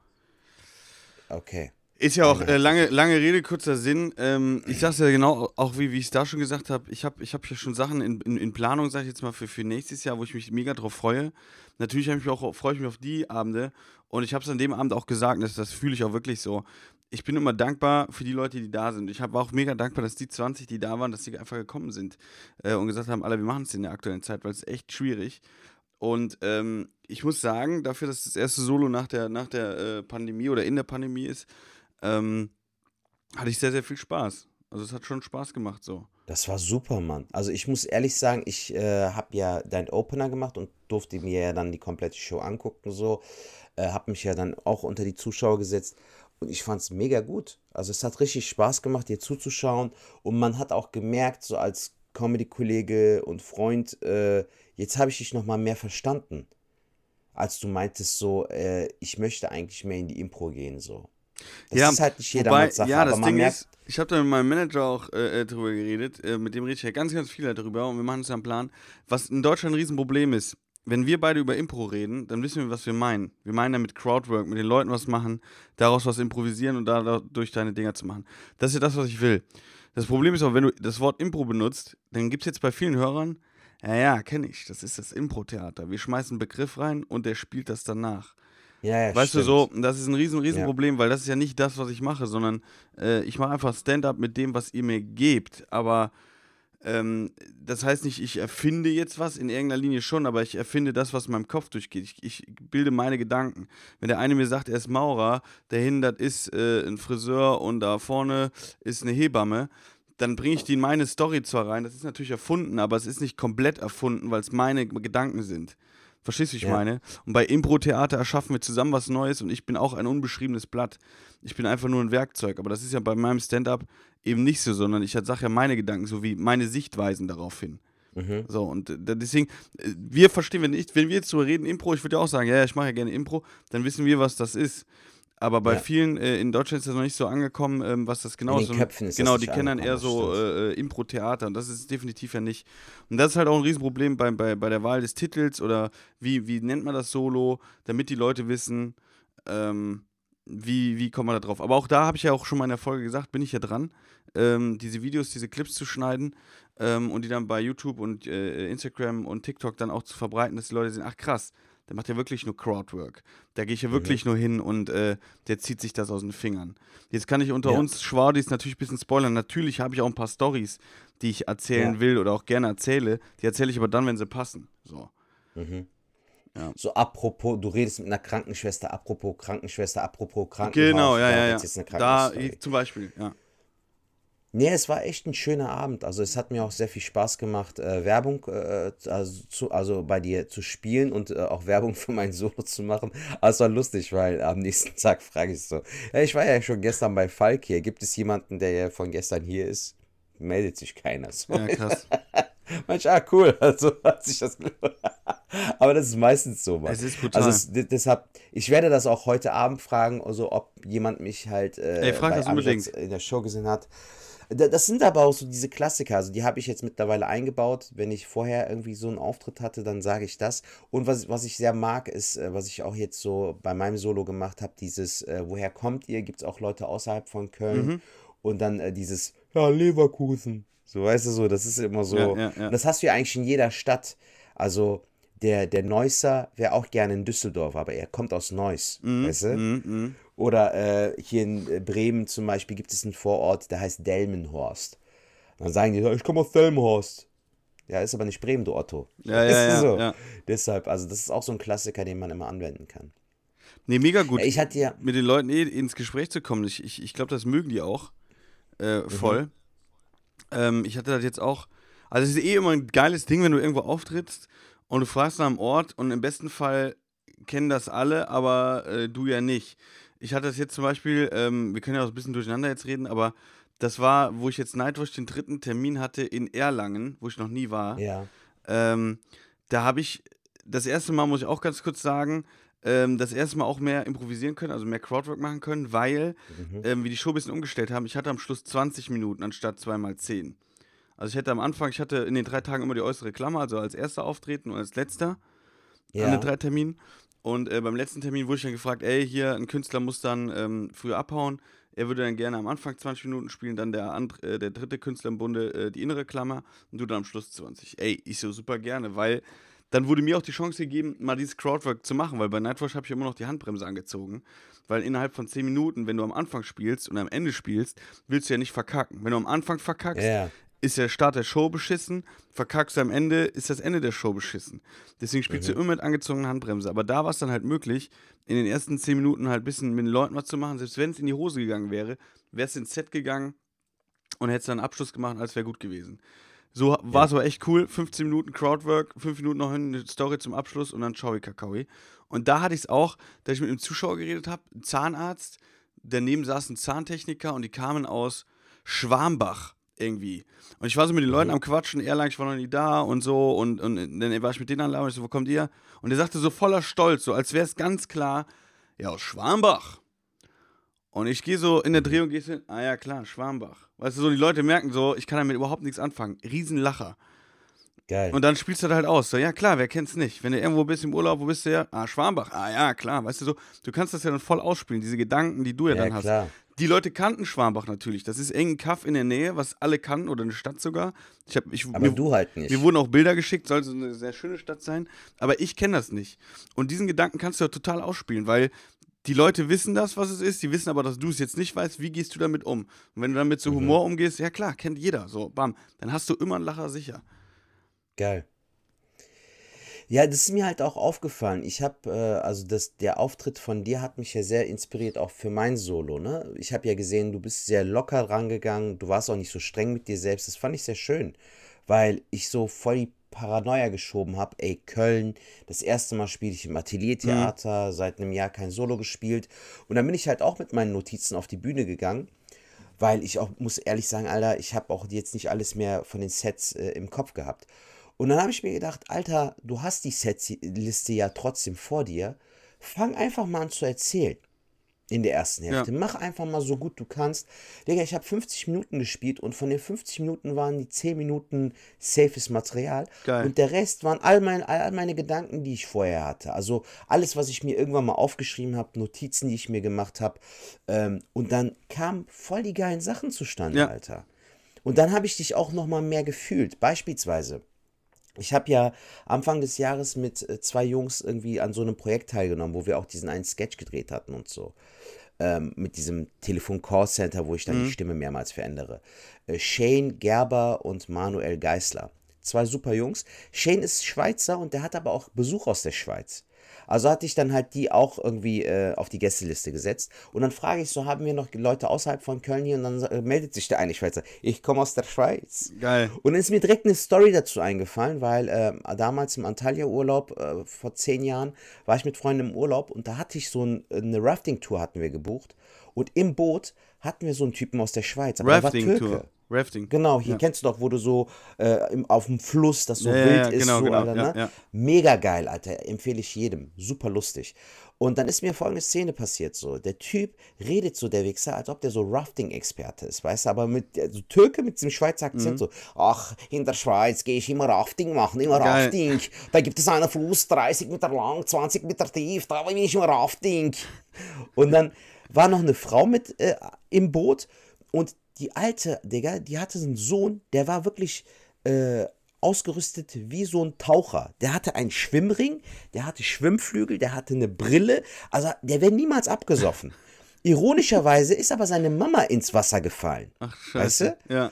Okay. Ist ja auch äh, lange, lange Rede, kurzer Sinn. Ähm, ich sag's ja genau, auch wie, wie ich es da schon gesagt habe, ich habe ich hab hier schon Sachen in, in, in Planung, sag ich jetzt mal, für, für nächstes Jahr, wo ich mich mega drauf freue. Natürlich ich mich auch, freue ich mich auf die Abende und ich habe es an dem Abend auch gesagt, das, das fühle ich auch wirklich so. Ich bin immer dankbar für die Leute, die da sind. Ich war auch mega dankbar, dass die 20, die da waren, dass die einfach gekommen sind äh, und gesagt haben, Alter, wir machen es in der aktuellen Zeit, weil es ist echt schwierig. Und ähm, ich muss sagen, dafür, dass das erste Solo nach der, nach der äh, Pandemie oder in der Pandemie ist, ähm, hatte ich sehr, sehr viel Spaß. Also es hat schon Spaß gemacht so. Das war super, Mann. Also ich muss ehrlich sagen, ich äh, habe ja deinen Opener gemacht und durfte mir ja dann die komplette Show angucken so. Äh, habe mich ja dann auch unter die Zuschauer gesetzt und ich fand es mega gut. Also es hat richtig Spaß gemacht, dir zuzuschauen und man hat auch gemerkt, so als Comedy-Kollege und Freund, äh, jetzt habe ich dich nochmal mehr verstanden. Als du meintest so, äh, ich möchte eigentlich mehr in die Impro gehen so. Das Ja, ist halt nicht jedermanns Sache, ja, das Ding ist, ich habe da mit meinem Manager auch äh, äh, drüber geredet, äh, mit dem rede ich ja ganz, ganz viel darüber und wir machen uns ja einen Plan. Was in Deutschland ein Riesenproblem ist, wenn wir beide über Impro reden, dann wissen wir, was wir meinen. Wir meinen damit Crowdwork, mit den Leuten was machen, daraus was improvisieren und dadurch deine Dinger zu machen. Das ist ja das, was ich will. Das Problem ist auch, wenn du das Wort Impro benutzt, dann gibt es jetzt bei vielen Hörern, ja, ja, kenne ich, das ist das Impro-Theater. Wir schmeißen einen Begriff rein und der spielt das danach. Ja, ja, Weißt stimmt. du so, das ist ein riesen, riesen Ja. Problem, weil das ist ja nicht das, was ich mache, sondern äh, ich mache einfach Stand-up mit dem, was ihr mir gebt. Aber Ähm, das heißt nicht, ich erfinde jetzt was, in irgendeiner Linie schon, aber ich erfinde das, was in meinem Kopf durchgeht. Ich, ich bilde meine Gedanken. Wenn der eine mir sagt, er ist Maurer, dahinter ist äh, ein Friseur und da vorne ist eine Hebamme, dann bringe ich die in meine Story zwar rein. Das ist natürlich erfunden, aber es ist nicht komplett erfunden, weil es meine Gedanken sind. Verstehst du, wie ich Ja. meine? Und bei Impro-Theater erschaffen wir zusammen was Neues und ich bin auch ein unbeschriebenes Blatt. Ich bin einfach nur ein Werkzeug. Aber das ist ja bei meinem Stand-up eben nicht so, sondern ich sage ja meine Gedanken sowie meine Sichtweisen darauf hin. Mhm. So, und äh, deswegen, äh, wir verstehen, wenn, ich, wenn wir jetzt drüber reden, Impro, ich würde ja auch sagen, ja, ja, ich mache ja gerne Impro, dann wissen wir, was das ist. Aber bei Ja. vielen äh, in Deutschland ist das noch nicht so angekommen, ähm, was das genau In ist. den Köpfen ist genau, die kennen dann eher so äh, Impro-Theater und das ist definitiv ja nicht. Und das ist halt auch ein Riesenproblem bei, bei, bei der Wahl des Titels oder wie, wie nennt man das Solo, damit die Leute wissen, ähm, wie, wie kommt man da drauf. Aber auch da habe ich ja auch schon mal in der Folge gesagt, bin ich ja dran, ähm, diese Videos, diese Clips zu schneiden ähm, und die dann bei YouTube und äh, Instagram und TikTok dann auch zu verbreiten, dass die Leute sehen, ach krass, der macht ja wirklich nur Crowdwork. Da gehe ich ja wirklich nur hin und äh, der zieht sich das aus den Fingern. Jetzt kann ich unter Ja. uns Schwadis natürlich ein bisschen spoilern. Natürlich habe ich auch ein paar Stories, die ich erzählen Ja. will oder auch gerne erzähle. Die erzähle ich aber dann, wenn sie passen. So. So apropos, du redest mit einer Krankenschwester, apropos Krankenschwester, apropos Krankenhaus. Genau, ja, ja, ja. Da zum Beispiel, ja. Nee, es war echt ein schöner Abend. Also es hat mir auch sehr viel Spaß gemacht, äh, Werbung äh, also, zu, also bei dir zu spielen und äh, auch Werbung für mein Solo zu machen. Aber es war lustig, weil am nächsten Tag frage ich so, ja, ich war ja schon gestern bei Falk hier. Gibt es jemanden, der ja von gestern hier ist? Meldet sich keiner. So. Ja, krass. Manch, ah, cool. Also hat sich das. Aber das ist meistens so, Mann. Es ist brutal. Also es, de- deshalb, ich werde das auch heute Abend fragen, also ob jemand mich halt äh, Ey, frag bei das unbedingt. In der Show gesehen hat. Da- Das sind aber auch so diese Klassiker, also die habe ich jetzt mittlerweile eingebaut. Wenn ich vorher irgendwie so einen Auftritt hatte, dann sage ich das. Und was, was ich sehr mag, ist, äh, was ich auch jetzt so bei meinem Solo gemacht habe, dieses, äh, woher kommt ihr? Gibt es auch Leute außerhalb von Köln? Mhm. Und dann äh, dieses, ja, Leverkusen. So, weißt du so, das ist immer so. Ja, ja, ja. Das hast du ja eigentlich in jeder Stadt. Also der, der Neusser wäre auch gerne in Düsseldorf, aber er kommt aus Neuss, weißt du? Mhm, mhm. Oder äh, hier in äh, Bremen zum Beispiel gibt es einen Vorort, der heißt Delmenhorst. Dann sagen die, ich komme aus Delmenhorst. Ja, ist aber nicht Bremen, du Otto. Ja, ja, ja, so. ja. Deshalb, also das ist auch so ein Klassiker, den man immer anwenden kann. Nee, mega gut. Ich hatte ja, mit den Leuten eh ins Gespräch zu kommen. Ich, ich, ich glaube, das mögen die auch. Äh, voll. Ähm, ich hatte das jetzt auch. Also, es ist eh immer ein geiles Ding, wenn du irgendwo auftrittst und du fragst nach einem Ort und im besten Fall kennen das alle, aber äh, du ja nicht. Ich hatte das jetzt zum Beispiel, ähm, wir können ja auch ein bisschen durcheinander jetzt reden, aber das war, wo ich jetzt Nightwatch den dritten Termin hatte in Erlangen, wo ich noch nie war. ja, Ähm, da habe ich das erste Mal, muss ich auch ganz kurz sagen, ähm, das erste Mal auch mehr improvisieren können, also mehr Crowdwork machen können, weil ähm, wir die Show ein bisschen umgestellt haben. Ich hatte am Schluss 20 Minuten anstatt zweimal 10. Also ich hätte am Anfang, ich hatte in den drei Tagen immer die äußere Klammer, also als erster auftreten und als letzter an ja, den drei Terminen. Und äh, beim letzten Termin wurde ich dann gefragt, ey, hier, ein Künstler muss dann ähm, früher abhauen. Er würde dann gerne am Anfang 20 Minuten spielen, dann der, and, äh, der dritte Künstler im Bunde äh, die innere Klammer und du dann am Schluss 20. Ey, ich so super gerne, weil dann wurde mir auch die Chance gegeben, mal dieses Crowdwork zu machen, weil bei Nightwatch habe ich immer noch die Handbremse angezogen. Weil innerhalb von 10 Minuten, wenn du am Anfang spielst und am Ende spielst, willst du ja nicht verkacken. Wenn du am Anfang verkackst, ja, ist der Start der Show beschissen, verkackst du am Ende, ist das Ende der Show beschissen. Deswegen spielst du immer mit angezogener Handbremse. Aber da war es dann halt möglich, in den ersten 10 Minuten halt ein bisschen mit den Leuten was zu machen. Selbst wenn es in die Hose gegangen wäre, wärst du ins Set gegangen und hättest dann einen Abschluss gemacht, als wäre gut gewesen. So war es aber echt cool. 15 Minuten Crowdwork, 5 Minuten noch eine Story zum Abschluss und dann Ciao Kakaoi. Und da hatte ich es auch, dass ich mit einem Zuschauer geredet habe, Zahnarzt, daneben saß ein Zahntechniker und die kamen aus Schwarmbach irgendwie. Und ich war so mit den Leuten am Quatschen, Erlangen, ich war noch nie da und so. Und, und dann war ich mit denen an und ich so, wo kommt ihr? Und er sagte so voller Stolz, so als wäre es ganz klar, ja, aus Schwarmbach. Und ich gehe so in der Drehung, gehe hin, ah ja, klar, Schwarmbach. Weißt du, so die Leute merken so, ich kann damit überhaupt nichts anfangen. Riesenlacher. geil. Und dann spielst du das halt aus. So, ja, klar, wer kennt's nicht? Wenn du irgendwo bist im Urlaub, wo bist du ja? Ah, Schwarmbach. Ah, ja, klar. Weißt du so, du kannst das ja dann voll ausspielen, diese Gedanken, die du ja, Ja, dann hast. Die Leute kannten Schwarmbach natürlich. Das ist irgendein Kaff in der Nähe, was alle kannten oder eine Stadt sogar. Ich hab, ich, aber mir, du halt nicht. mir wurden auch Bilder geschickt, soll so eine sehr schöne Stadt sein. Aber ich kenne das nicht. Und diesen Gedanken kannst du ja total ausspielen, weil die Leute wissen das, was es ist, die wissen aber, dass du es jetzt nicht weißt, wie gehst du damit um? Und wenn du damit so Humor umgehst, ja klar, kennt jeder, so, bam, dann hast du immer einen Lacher sicher. Geil. Ja, das ist mir halt auch aufgefallen. Ich habe, äh, also das, der Auftritt von dir hat mich ja sehr inspiriert, auch für mein Solo, ne? Ich habe ja gesehen, du bist sehr locker rangegangen, du warst auch nicht so streng mit dir selbst. Das fand ich sehr schön, weil ich so voll die Paranoia geschoben habe. Ey, Köln, das erste Mal spiele ich im Ateliertheater, seit einem Jahr kein Solo gespielt. Und dann bin ich halt auch mit meinen Notizen auf die Bühne gegangen weil ich auch muss ehrlich sagen, Alter, ich habe auch jetzt nicht alles mehr von den Sets äh, im Kopf gehabt. Und dann habe ich mir gedacht, Alter, du hast die Setliste ja trotzdem vor dir. Fang einfach mal an zu erzählen. In der ersten Hälfte. Mach einfach mal so gut du kannst. Digga, ich habe 50 Minuten gespielt und von den 50 Minuten waren die 10 Minuten safes Material. Geil. Und der Rest waren all, mein, all meine Gedanken, die ich vorher hatte. Also alles, was ich mir irgendwann mal aufgeschrieben habe, Notizen, die ich mir gemacht habe. Ähm, und dann kamen voll die geilen Sachen zustande, Ja. Alter. Und dann habe ich dich auch noch mal mehr gefühlt. Beispielsweise. Ich habe ja Anfang des Jahres mit äh, zwei Jungs irgendwie an so einem Projekt teilgenommen, wo wir auch diesen einen Sketch gedreht hatten und so. Ähm, mit diesem Telefon-Call-Center, wo ich dann die Stimme mehrmals verändere. Äh, Shane Gerber und Manuel Geisler. Zwei super Jungs. Shane ist Schweizer und der hat aber auch Besuch aus der Schweiz. Also hatte ich dann halt die auch irgendwie äh, auf die Gästeliste gesetzt. Und dann frage ich so, haben wir noch Leute außerhalb von Köln hier? Und dann äh, meldet sich der eine Schweizer, ich komme aus der Schweiz. Geil. Und dann ist mir direkt eine Story dazu eingefallen, weil ähm, damals im Antalya-Urlaub, äh, vor zehn Jahren, war ich mit Freunden im Urlaub und da hatte ich so ein, eine Rafting-Tour hatten wir gebucht. Und im Boot hatten wir so einen Typen aus der Schweiz. Aber der war Türke. Rafting-Tour. Rafting. Genau, hier kennst du doch, wo du so äh, im, auf dem Fluss, das so Ja, ja, wild ja, ist, genau, so, genau, Alter, ja, ne? ja. Mega geil, Alter. Empfehle ich jedem. Super lustig. Und dann ist mir folgende Szene passiert so. Der Typ redet so, der Wichser, als ob der so Rafting-Experte ist, weißt du, aber mit also Türke mit diesem Schweizer Akzent Mhm. so. Ach, in der Schweiz gehe ich immer Rafting machen, immer Geil. Rafting. Da gibt es einen Fluss, 30 Meter lang, 20 Meter tief, da bin ich immer Rafting. Und dann war noch eine Frau mit äh, im Boot und die alte, Digga, die hatte einen Sohn, der war wirklich äh, ausgerüstet wie so ein Taucher. Der hatte einen Schwimmring, der hatte Schwimmflügel, der hatte eine Brille. Also der wäre niemals abgesoffen. Ironischerweise ist aber seine Mama ins Wasser gefallen. Ach, Weißt scheiße. du? Ja.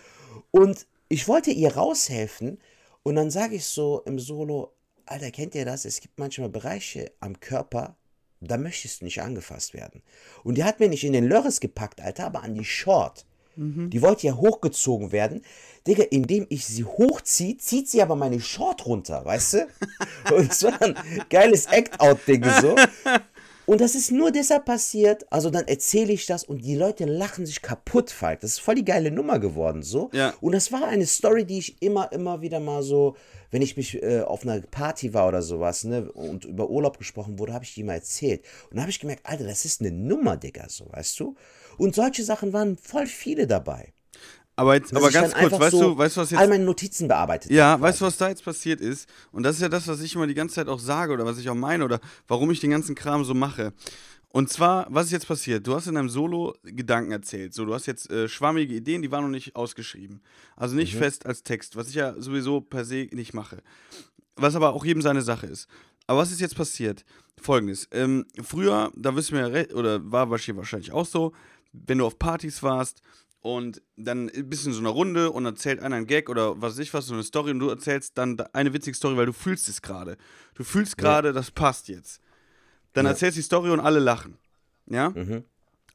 Und ich wollte ihr raushelfen und dann sage ich so im Solo, Alter, kennt ihr das? Es gibt manchmal Bereiche am Körper, da möchtest du nicht angefasst werden. Und die hat mir nicht in den Lörres gepackt, Alter, aber an die Short. Die wollte ja hochgezogen werden. Digga, indem ich sie hochziehe, zieht sie aber meine Short runter, weißt du? Und es war ein geiles Act-Out-Ding so. Und das ist nur deshalb passiert. Also dann erzähle ich das und die Leute lachen sich kaputt, Falk. Das ist voll die geile Nummer geworden, so. Ja. Und das war eine Story, die ich immer, immer wieder mal so, wenn ich mich äh, auf einer Party war oder sowas, ne, und über Urlaub gesprochen wurde, habe ich die mal erzählt. Und da habe ich gemerkt, Alter, das ist eine Nummer, Digga, so, weißt du? Und solche Sachen waren voll viele dabei. Aber, jetzt, aber ganz kurz, weißt so du, weißt du, was jetzt all meine Notizen bearbeitet Ja, weißt du, was da jetzt passiert ist? Und das ist ja das, was ich immer die ganze Zeit auch sage oder was ich auch meine oder warum ich den ganzen Kram so mache. Und zwar, was ist jetzt passiert? Du hast in deinem Solo Gedanken erzählt. So, du hast jetzt äh, schwammige Ideen, die waren noch nicht ausgeschrieben. Also nicht fest als Text, was ich ja sowieso per se nicht mache. Was aber auch jedem seine Sache ist. Aber was ist jetzt passiert? Folgendes. Ähm, früher, da wissen wir ja, oder war wahrscheinlich auch so, wenn du auf Partys warst und dann bist du in so einer Runde und erzählt einer einen Gag oder was weiß ich was, so eine Story und du erzählst dann da- eine witzige Story, weil du fühlst es gerade. Du fühlst gerade, das passt jetzt. Dann Ja. erzählst du die Story und alle lachen. Ja? Mhm.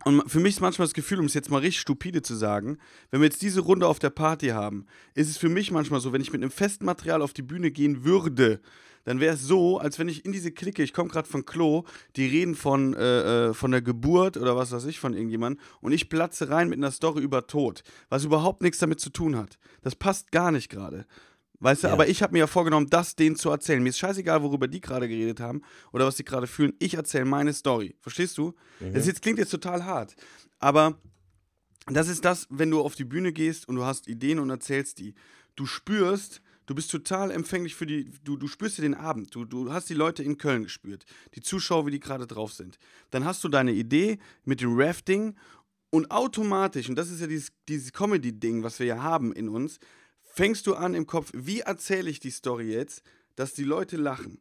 Und für mich ist manchmal das Gefühl, um es jetzt mal richtig stupide zu sagen, wenn wir jetzt diese Runde auf der Party haben, ist es für mich manchmal so, wenn ich mit einem festen Material auf die Bühne gehen würde, dann wäre es so, als wenn ich in diese Clique, ich komme gerade von Klo, die reden von, äh, äh, von der Geburt oder was weiß ich von irgendjemandem und ich platze rein mit einer Story über Tod, was überhaupt nichts damit zu tun hat. Das passt gar nicht gerade. Weißt du, Ja. aber ich habe mir ja vorgenommen, das denen zu erzählen. Mir ist scheißegal, worüber die gerade geredet haben oder was sie gerade fühlen. Ich erzähle meine Story. Verstehst du? Das jetzt, klingt jetzt total hart. Aber das ist das, wenn du auf die Bühne gehst und du hast Ideen und erzählst die. Du spürst, du bist total empfänglich für die, du, du spürst dir den Abend. Du, du hast die Leute in Köln gespürt, die Zuschauer, wie die gerade drauf sind. Dann hast du deine Idee mit dem Rafting und automatisch, und das ist ja dieses, dieses Comedy-Ding, was wir ja haben in uns, fängst du an im Kopf, wie erzähle ich die Story jetzt, dass die Leute lachen.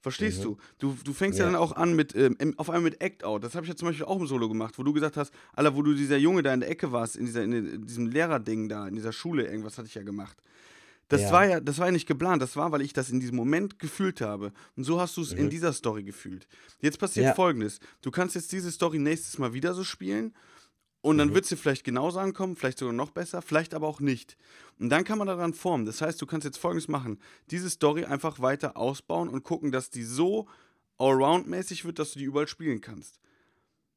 Verstehst du? du? Du fängst ja. Ja. dann auch an mit, ähm, auf einmal mit Act Out. Das habe ich ja zum Beispiel auch im Solo gemacht, wo du gesagt hast, Alter, wo du dieser Junge da in der Ecke warst, in, dieser, in diesem Lehrerding da, in dieser Schule, irgendwas hatte ich ja gemacht. Das Ja. war ja, das war ja nicht geplant, das war, weil ich das in diesem Moment gefühlt habe. Und so hast du es in dieser Story gefühlt. Jetzt passiert Mhm. Folgendes: Du kannst jetzt diese Story nächstes Mal wieder so spielen und Mhm. dann wird sie vielleicht genauso ankommen, vielleicht sogar noch besser, vielleicht aber auch nicht. Und dann kann man daran formen. Das heißt, du kannst jetzt folgendes machen: Diese Story einfach weiter ausbauen und gucken, dass die so allround-mäßig wird, dass du die überall spielen kannst.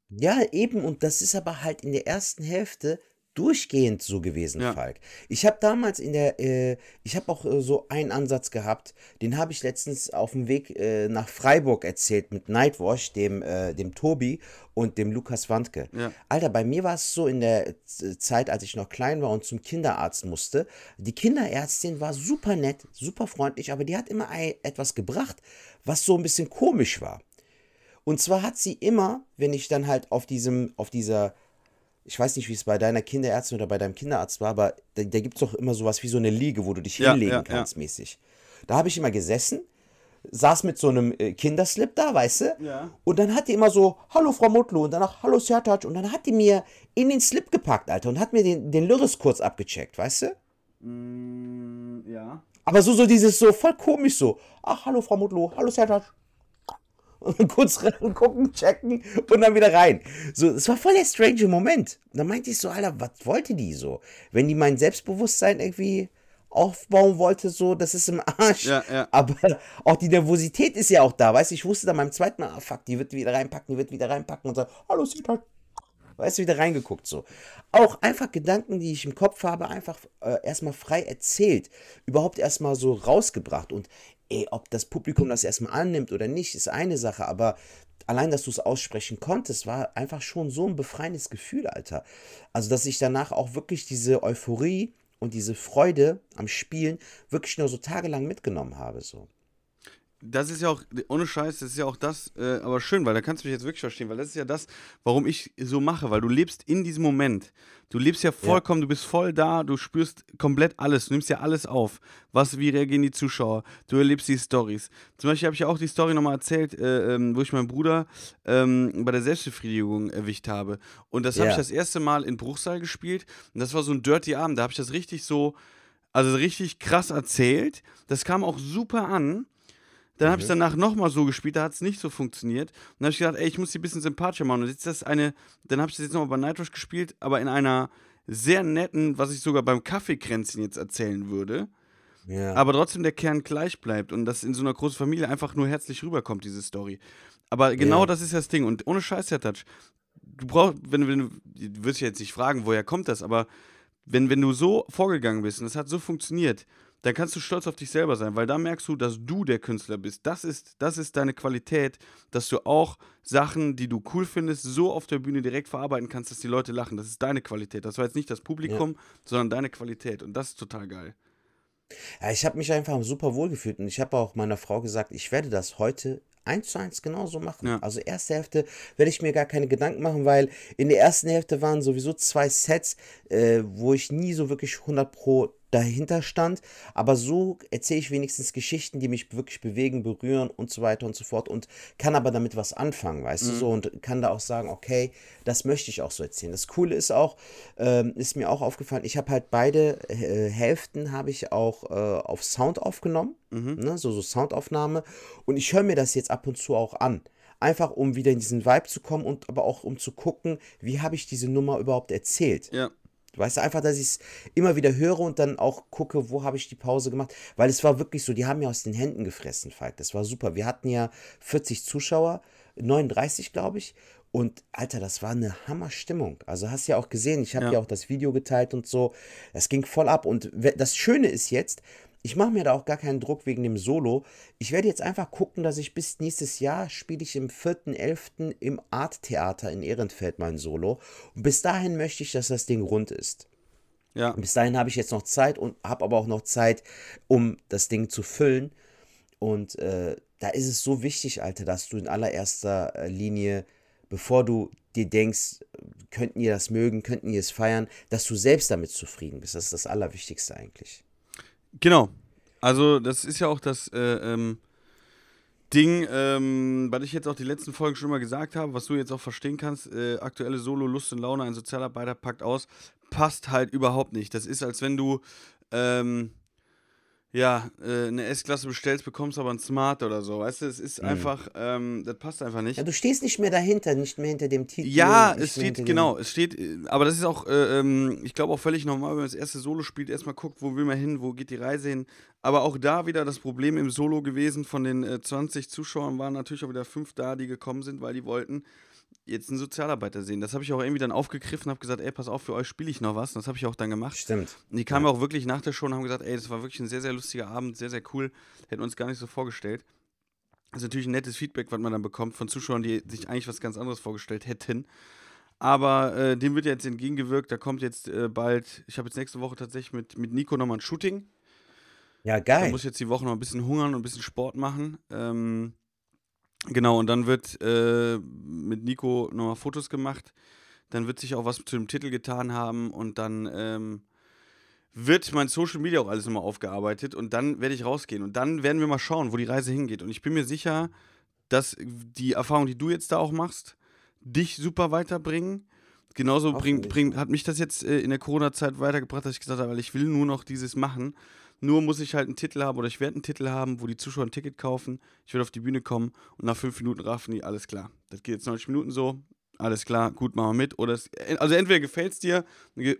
Ja, eben, und das ist aber halt in der ersten Hälfte durchgehend so gewesen, Ja. Falk. Ich habe damals in der, äh, ich habe auch äh, so einen Ansatz gehabt, den habe ich letztens auf dem Weg äh, nach Freiburg erzählt mit Nightwash, dem, äh, dem Tobi und dem Lukas Wandke. Ja. Alter, bei mir war es so in der Z- Zeit, als ich noch klein war und zum Kinderarzt musste. Die Kinderärztin war super nett, super freundlich, aber die hat immer etwas gebracht, was so ein bisschen komisch war. Und zwar hat sie immer, wenn ich dann halt auf diesem, auf dieser, ich weiß nicht, wie es bei deiner Kinderärztin oder bei deinem Kinderarzt war, aber da, da gibt es doch immer sowas wie so eine Liege, wo du dich Ja, hinlegen ja, kannst, mäßig. Da habe ich immer gesessen, saß mit so einem äh, Kinderslip da, weißt du? Ja. Und dann hat die immer so, hallo Frau Mutlu, und danach, hallo Sertac, und dann hat die mir in den Slip gepackt, Alter, und hat mir den, den Lürres kurz abgecheckt, weißt du? Mm, ja. Aber so, so dieses so voll komisch so. Ach, hallo Frau Mutlu, hallo Sertac. Und kurz rein, gucken, checken und dann wieder rein. So, es war voll der strange Moment. Dann meinte ich so, Alter, was wollte die so? Wenn die mein Selbstbewusstsein irgendwie aufbauen wollte, so, das ist im Arsch. Ja, ja. Aber auch die Nervosität ist ja auch da, weißt du? Ich wusste dann beim zweiten Mal, ah, fuck, die wird wieder reinpacken, die wird wieder reinpacken und so, hallo Sertac. Weißt du, wieder reingeguckt so. Auch einfach Gedanken, die ich im Kopf habe, einfach äh, erstmal frei erzählt. Überhaupt erstmal so rausgebracht. Und ey, ob das Publikum das erstmal annimmt oder nicht, ist eine Sache. Aber allein, dass du es aussprechen konntest, war einfach schon so ein befreiendes Gefühl, Alter. Also, dass ich danach auch wirklich diese Euphorie und diese Freude am Spielen wirklich nur so tagelang mitgenommen habe. So. Das ist ja auch, ohne Scheiß, das ist ja auch das, äh, aber schön, weil da kannst du mich jetzt wirklich verstehen, weil das ist ja das, warum ich so mache, weil du lebst in diesem Moment. Du lebst ja vollkommen, du bist voll da, du spürst komplett alles, du nimmst ja alles auf. Was, wie reagieren die Zuschauer? Du erlebst die Stories. Zum Beispiel habe ich ja auch die Story nochmal erzählt, äh, ähm, wo ich meinen Bruder ähm, bei der Selbstbefriedigung erwischt habe. Und das habe Ja. ich das erste Mal in Bruchsal gespielt. Und das war so ein Dirty Abend, da habe ich das richtig so, also richtig krass erzählt. Das kam auch super an. Dann habe ich danach nochmal so gespielt, da hat es nicht so funktioniert. Und dann habe ich gedacht, ey, ich muss die ein bisschen sympathischer machen. Und jetzt ist das eine, dann habe ich das jetzt nochmal bei Nightrush gespielt, aber in einer sehr netten, was ich sogar beim Kaffeekränzchen jetzt erzählen würde. Ja. Aber trotzdem der Kern gleich bleibt und das in so einer großen Familie einfach nur herzlich rüberkommt, diese Story. Aber genau Ja. das ist das Ding. Und ohne Scheiß, Herr Touch, du brauchst, wenn, wenn du, du wirst ja jetzt nicht fragen, woher kommt das, aber wenn, wenn du so vorgegangen bist und es hat so funktioniert, dann kannst du stolz auf dich selber sein, weil da merkst du, dass du der Künstler bist. Das ist, das ist deine Qualität, dass du auch Sachen, die du cool findest, so auf der Bühne direkt verarbeiten kannst, dass die Leute lachen. Das ist deine Qualität. Das war jetzt nicht das Publikum, sondern deine Qualität. Und das ist total geil. Ja, ich habe mich einfach super wohl gefühlt und ich habe auch meiner Frau gesagt, ich werde das heute eins zu eins genauso machen. Ja. Also erste Hälfte werde ich mir gar keine Gedanken machen, weil in der ersten Hälfte waren sowieso zwei Sets, äh, wo ich nie so wirklich 100 pro dahinter stand. Aber so erzähle ich wenigstens Geschichten, die mich wirklich bewegen, berühren und so weiter und so fort und kann aber damit was anfangen, weißt du so und kann da auch sagen, okay, das möchte ich auch so erzählen. Das Coole ist auch, ähm, ist mir auch aufgefallen, ich habe halt beide äh, Hälften habe ich auch äh, auf Sound aufgenommen, ne, so, so Soundaufnahme und ich höre mir das jetzt ab und zu auch an. Einfach um wieder in diesen Vibe zu kommen und aber auch um zu gucken, wie habe ich diese Nummer überhaupt erzählt. Ja. Weißt du, einfach, dass ich es immer wieder höre und dann auch gucke, wo habe ich die Pause gemacht. Weil es war wirklich so, die haben mir aus den Händen gefressen, Falk. Das war super. Wir hatten ja 40 Zuschauer, 39, glaube ich. Und Alter, das war eine Hammerstimmung. Also hast ja auch gesehen, ich habe Ja. ja. auch das Video geteilt und so. Es ging voll ab. Und das Schöne ist jetzt, ich mache mir da auch gar keinen Druck wegen dem Solo. Ich werde jetzt einfach gucken, dass ich bis nächstes Jahr spiele ich im 4.11. im Art Theater in Ehrenfeld mein Solo. Und bis dahin möchte ich, dass das Ding rund ist. Ja. Bis dahin habe ich jetzt noch Zeit und habe aber auch noch Zeit, um das Ding zu füllen. Und äh, da ist es so wichtig, Alter, dass du in allererster äh, Linie, bevor du dir denkst, könnten ihr das mögen, könnten ihr es feiern, dass du selbst damit zufrieden bist. Das ist das Allerwichtigste eigentlich. Genau. Also, das ist ja auch das, äh, ähm, Ding, ähm, was ich jetzt auch die letzten Folgen schon mal gesagt habe, was du jetzt auch verstehen kannst, äh, aktuelle Solo Lust und Laune, ein Sozialarbeiter packt aus, passt halt überhaupt nicht. Das ist, als wenn du ähm, ja, äh, eine S-Klasse bestellst, bekommst aber ein Smart oder so. Weißt du, es ist einfach, ähm, das passt einfach nicht. Ja, du stehst nicht mehr dahinter, nicht mehr hinter dem Titel. Ja, es steht, genau, es steht, äh, aber das ist auch, äh, ähm, ich glaube auch völlig normal, wenn man das erste Solo spielt, erstmal guckt, wo will man hin, wo geht die Reise hin. Aber auch da wieder das Problem im Solo gewesen, von den äh, 20 Zuschauern waren natürlich auch wieder fünf da, die gekommen sind, weil die wollten jetzt einen Sozialarbeiter sehen. Das habe ich auch irgendwie dann aufgegriffen, habe gesagt, ey, pass auf, für euch spiele ich noch was. Und das habe ich auch dann gemacht. Stimmt. Und die kamen auch wirklich nach der Show und haben gesagt, ey, das war wirklich ein sehr, sehr lustiger Abend, sehr, sehr cool. Hätten uns gar nicht so vorgestellt. Das ist natürlich ein nettes Feedback, was man dann bekommt von Zuschauern, die sich eigentlich was ganz anderes vorgestellt hätten. Aber äh, dem wird jetzt entgegengewirkt. Da kommt jetzt äh, bald, ich habe jetzt nächste Woche tatsächlich mit, mit Nico nochmal ein Shooting. Ja, Da geil. muss ich jetzt die Woche noch ein bisschen hungern und ein bisschen Sport machen. Ähm, genau, und dann wird äh, mit Nico nochmal Fotos gemacht. Dann wird sich auch was zu dem Titel getan haben und dann ähm, wird mein Social Media auch alles nochmal aufgearbeitet und dann werde ich rausgehen und dann werden wir mal schauen, wo die Reise hingeht. Und ich bin mir sicher, dass die Erfahrung, die du jetzt da auch machst, dich super weiterbringen. Genauso bringt, Hoffentlich. bringt, hat mich das jetzt äh, in der Corona-Zeit weitergebracht, dass ich gesagt habe, weil ich will nur noch dieses machen. Nur muss ich halt einen Titel haben oder ich werde einen Titel haben, wo die Zuschauer ein Ticket kaufen. Ich werde auf die Bühne kommen und nach fünf Minuten raffen die, alles klar. Das geht jetzt 90 Minuten so, alles klar, gut, machen wir mit. Oder es, also entweder gefällt es dir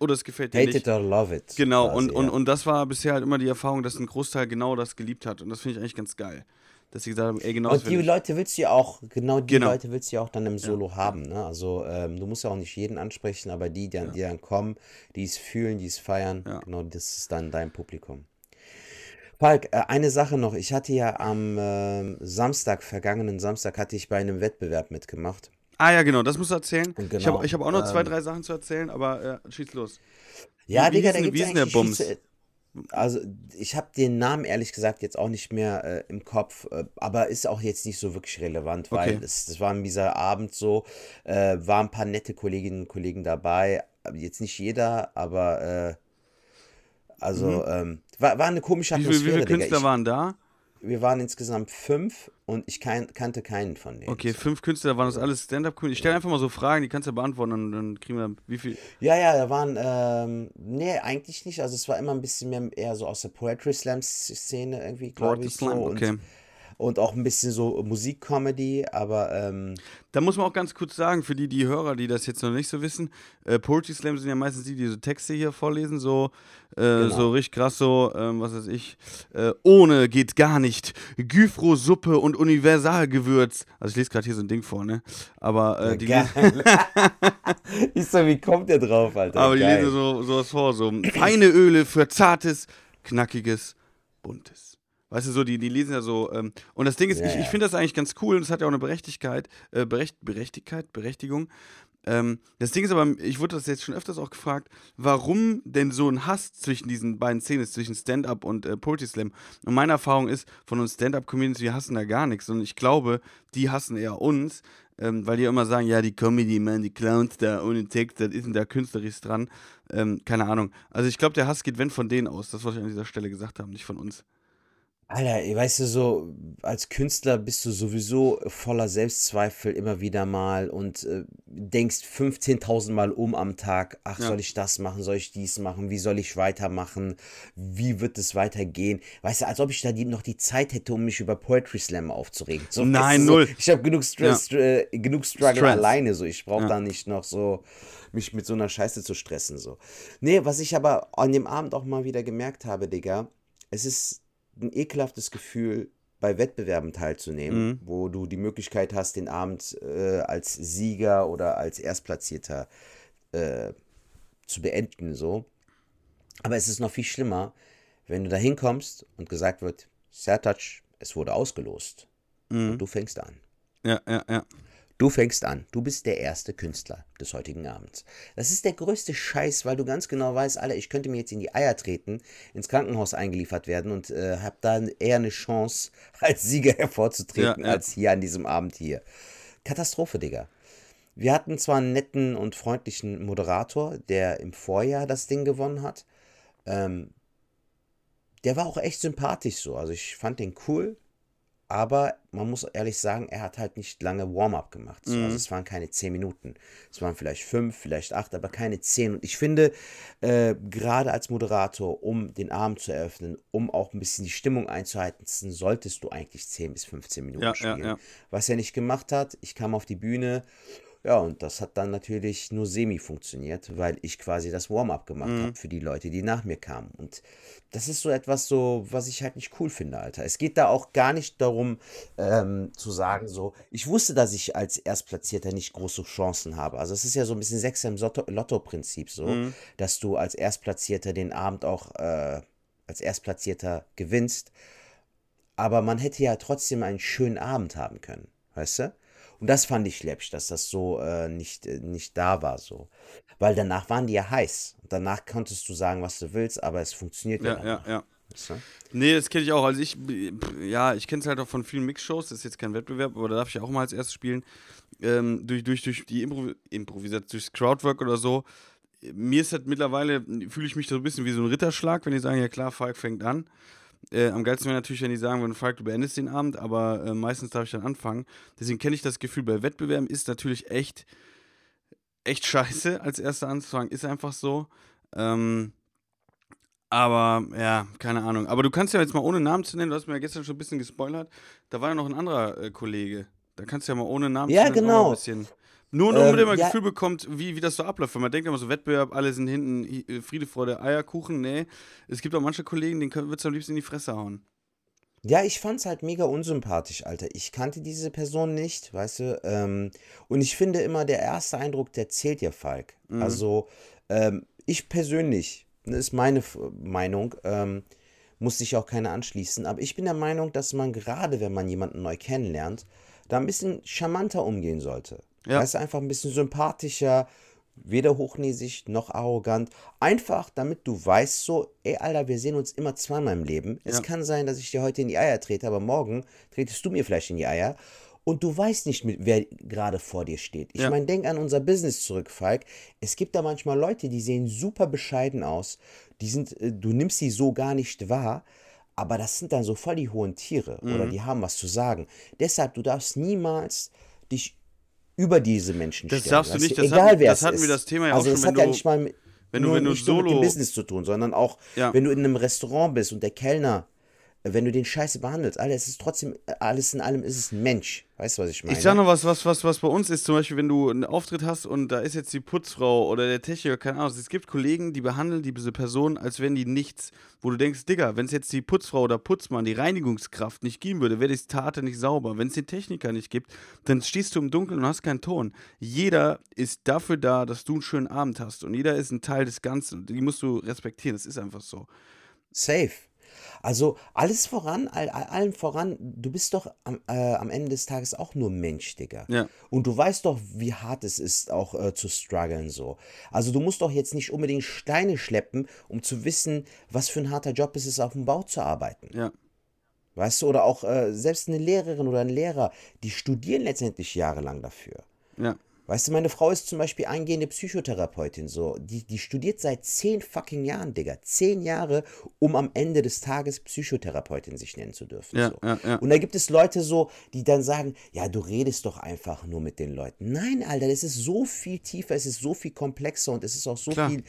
oder es gefällt dir Hate nicht. it or love it. Genau, quasi, und, und, ja. und das war bisher halt immer die Erfahrung, dass ein Großteil genau das geliebt hat. Und das finde ich eigentlich ganz geil. Dass sie gesagt haben, ey, genau das Und die. Leute willst du ja auch, genau die Genau. Leute willst du ja auch dann im Solo haben. Ne? Also ähm, du musst ja auch nicht jeden ansprechen, aber die, die, dann- die dann kommen, die es fühlen, die es feiern, Ja. genau das ist dann dein Publikum. Falk, äh, eine Sache noch. Ich hatte ja am ähm, Samstag, vergangenen Samstag, hatte ich bei einem Wettbewerb mitgemacht. Ah ja, genau, das musst du erzählen. Und ich genau, habe hab auch noch zwei, ähm, drei Sachen zu erzählen, aber äh, schieß los. Ja, Wie- Digga, da denn- gibt wie es hieß denn der eigentlich Bums? zu, Also, ich habe den Namen ehrlich gesagt jetzt auch nicht mehr äh, im Kopf, äh, aber ist auch jetzt nicht so wirklich relevant, weil Okay. es, das war dieser Abend so, äh, waren ein paar nette Kolleginnen und Kollegen dabei, jetzt nicht jeder, aber äh, also ähm, war, war eine komische Mhm. Wie, wie Atmosphäre, viele. Künstler Ich, waren da? wir waren insgesamt fünf und ich kan kannte keinen von denen. Okay, fünf Künstler, waren das alles Stand-Up-Künstler? Ich stelle einfach mal so Fragen, die kannst du beantworten und dann kriegen wir, wie viel? Ja, ja, da waren, ähm, nee, eigentlich nicht. Also es war immer ein bisschen mehr eher so aus der Poetry Slam Szene irgendwie, glaube Poetry ich. So. Slam, Und, okay. und auch ein bisschen so Musikcomedy, aber ähm, Da muss man auch ganz kurz sagen, für die, die Hörer, die das jetzt noch nicht so wissen, äh, Poetry Slam sind ja meistens die, die so Texte hier vorlesen, so, äh, Genau. so richtig krass, so, ähm, was weiß ich, äh, ohne geht gar nicht, Gyfro-Suppe und Universalgewürz. Also ich lese gerade hier so ein Ding vor, ne? Aber äh, die, geil. ich so, wie kommt der drauf, Alter? aber die Geil. lesen so sowas vor, so feine Öle für zartes, knackiges, buntes. Weißt du, so, die, die lesen ja so. Ähm, und das Ding ist, Ja, ich, ich finde das eigentlich ganz cool und es hat ja auch eine Berechtigkeit, äh, Berecht, Berechtigkeit, Berechtigung. Ähm, das Ding ist aber, ich wurde das jetzt schon öfters auch gefragt, warum denn so ein Hass zwischen diesen beiden Szenen ist, zwischen Stand-Up und äh, Poetry Slam. Und meine Erfahrung ist, von uns Stand-Up-Comedians, wir hassen da gar nichts. Und ich glaube, die hassen eher uns, ähm, weil die immer sagen, ja, die Comedy, man, die Clowns da ohne Text, das ist denn da künstlerisch dran. Ähm, keine Ahnung. Also ich glaube, der Hass geht, wenn, von denen aus. Das, was ich an dieser Stelle gesagt habe, nicht von uns. Alter, weißt du, so als Künstler bist du sowieso voller Selbstzweifel immer wieder mal und äh, denkst 15.000 Mal um am Tag, ach, Ja. soll ich das machen, soll ich dies machen, wie soll ich weitermachen, wie wird es weitergehen? Weißt du, als ob ich da die, noch die Zeit hätte, um mich über Poetry Slam aufzuregen. So, Nein, du, so, null. Ich habe genug Stress, äh, genug Struggle Stress. alleine, so. Ich brauche Ja. da nicht noch so mich mit so einer Scheiße zu stressen, so. Nee, was ich aber an dem Abend auch mal wieder gemerkt habe, Digga, es ist ein ekelhaftes Gefühl, bei Wettbewerben teilzunehmen, Mhm. wo du die Möglichkeit hast, den Abend äh, als Sieger oder als Erstplatzierter äh, zu beenden, so. Aber es ist noch viel schlimmer, wenn du da hinkommst und gesagt wird, Sertac, es wurde ausgelost. Mhm. Und du fängst an. Ja, ja, ja. Du fängst an. Du bist der erste Künstler des heutigen Abends. Das ist der größte Scheiß, weil du ganz genau weißt, Alter, ich könnte mir jetzt in die Eier treten, ins Krankenhaus eingeliefert werden und äh, habe dann eher eine Chance, als Sieger hervorzutreten, Ja, ja. als hier an diesem Abend hier. Katastrophe, Digga. Wir hatten zwar einen netten und freundlichen Moderator, der im Vorjahr das Ding gewonnen hat. Ähm, der war auch echt sympathisch so. Also ich fand den cool. Aber man muss ehrlich sagen, er hat halt nicht lange Warm-up gemacht. So. Also es waren keine 10 Minuten. Es waren vielleicht 5, vielleicht 8, aber keine 10. Und ich finde, äh, gerade als Moderator, um den Abend zu eröffnen, um auch ein bisschen die Stimmung einzuhalten, solltest du eigentlich 10 bis 15 Minuten Ja, ja, spielen. ja. Was er nicht gemacht hat, ich kam auf die Bühne, ja, und das hat dann natürlich nur semi funktioniert, weil ich quasi das Warm-up gemacht habe für die Leute, die nach mir kamen. Und das ist so etwas so, was ich halt nicht cool finde, Alter. Es geht da auch gar nicht darum, ähm, zu sagen, so, ich wusste, dass ich als Erstplatzierter nicht große Chancen habe. Also es ist ja so ein bisschen Sechser im Lotto-Prinzip so, dass du als Erstplatzierter den Abend auch äh, als Erstplatzierter gewinnst. Aber man hätte ja trotzdem einen schönen Abend haben können, weißt du? Und das fand ich läppisch, dass das so äh, nicht, äh, nicht da war so. Weil danach waren die ja heiß. Danach konntest du sagen, was du willst, aber es funktioniert ja, Ja, ja, ja. weißt du? Nee, das kenne ich auch. Also ich, ja, ich kenne es halt auch von vielen Mixshows, das ist jetzt kein Wettbewerb, aber da darf ich auch mal als erstes spielen. Ähm, durch, durch, durch die Impro Improvisation, durchs Crowdwork oder so. Mir ist halt mittlerweile, fühle ich mich so ein bisschen wie so ein Ritterschlag, wenn die sagen, ja klar, Falk fängt an. Äh, am geilsten wäre natürlich, wenn die sagen würden, Falk, du beendest den Abend, aber äh, meistens darf ich dann anfangen. Deswegen kenne ich das Gefühl, bei Wettbewerben ist natürlich echt, echt scheiße, als erster anzufangen. Ist einfach so. Ähm, aber ja, keine Ahnung. Aber du kannst ja jetzt mal ohne Namen zu nennen, du hast mir ja gestern schon ein bisschen gespoilert. Da war ja noch ein anderer äh, Kollege. Da kannst du ja mal ohne Namen Ja, zu nennen genau. ein bisschen. Nur, nur damit Ähm, man ein ja. Gefühl bekommt, wie, wie das so abläuft. Weil man denkt immer so, Wettbewerb, alle sind hinten, äh, Friede, Freude, Eierkuchen. Nee, es gibt auch manche Kollegen, denen würdest du am liebsten in die Fresse hauen. Ja, ich fand's halt mega unsympathisch, Alter. Ich kannte diese Person nicht, weißt du. Ähm, und ich finde immer, der erste Eindruck, der zählt ja, Falk. Also, ähm, ich persönlich, das ist meine F- Meinung, ähm, muss sich auch keiner anschließen, aber ich bin der Meinung, dass man gerade, wenn man jemanden neu kennenlernt, da ein bisschen charmanter umgehen sollte. Ja. Weißt du, einfach ein bisschen sympathischer, weder hochnäsig noch arrogant. Einfach, damit du weißt, so, ey, Alter, wir sehen uns immer zweimal im Leben. Es Ja. kann sein, dass ich dir heute in die Eier trete, aber morgen tretest du mir vielleicht in die Eier. Und du weißt nicht, wer gerade vor dir steht. Ich Ja. meine, denk an unser Business zurück, Falk. Es gibt da manchmal Leute, die sehen super bescheiden aus. Die sind, äh, du nimmst sie so gar nicht wahr. Aber das sind dann so voll die hohen Tiere oder Mhm. die haben was zu sagen. Deshalb, du darfst niemals dich über diese Menschen Das stellen. darfst du nicht, das egal hatten- wer das hatten wir ist. das Thema ja auch also schon, es wenn hat ja du- nicht mal mit, wenn du- nur, wenn du nur mit dem solo- Business zu tun, sondern auch, Ja. wenn du in einem Restaurant bist und der Kellner, wenn du den scheiße behandelst, Alter, es ist trotzdem, alles in allem ist es ein Mensch. Weißt du, was ich meine? Ich sag noch was, was, was, was bei uns ist, zum Beispiel, wenn du einen Auftritt hast und da ist jetzt die Putzfrau oder der Techniker, keine Ahnung, es gibt Kollegen, die behandeln diese Person, als wären die nichts, wo du denkst, Digga, wenn es jetzt die Putzfrau oder Putzmann, die Reinigungskraft nicht geben würde, wäre die Tate nicht sauber. Wenn es den Techniker nicht gibt, dann stehst du im Dunkeln und hast keinen Ton. Jeder ist dafür da, dass du einen schönen Abend hast und jeder ist ein Teil des Ganzen. Die musst du respektieren, das ist einfach so. Safe. Also alles voran, all, all- allem voran, du bist doch am, äh, am Ende des Tages auch nur Mensch, Digga. Ja. Und du weißt doch, wie hart es ist, auch äh, zu strugglen so. Also du musst doch jetzt nicht unbedingt Steine schleppen, um zu wissen, was für ein harter Job es ist, auf dem Bau zu arbeiten. Ja. Weißt du, oder auch äh, selbst eine Lehrerin oder ein Lehrer, die studieren letztendlich jahrelang dafür. Ja. Weißt du, meine Frau ist zum Beispiel eingehende Psychotherapeutin, so. Die, die studiert seit zehn fucking Jahren, Digga. Zehn Jahre, um am Ende des Tages Psychotherapeutin sich nennen zu dürfen. Ja, so. ja, ja. Und da gibt es Leute so, die dann sagen, ja, du redest doch einfach nur mit den Leuten. Nein, Alter, das ist so viel tiefer, es ist so viel komplexer und es ist auch so Klar. viel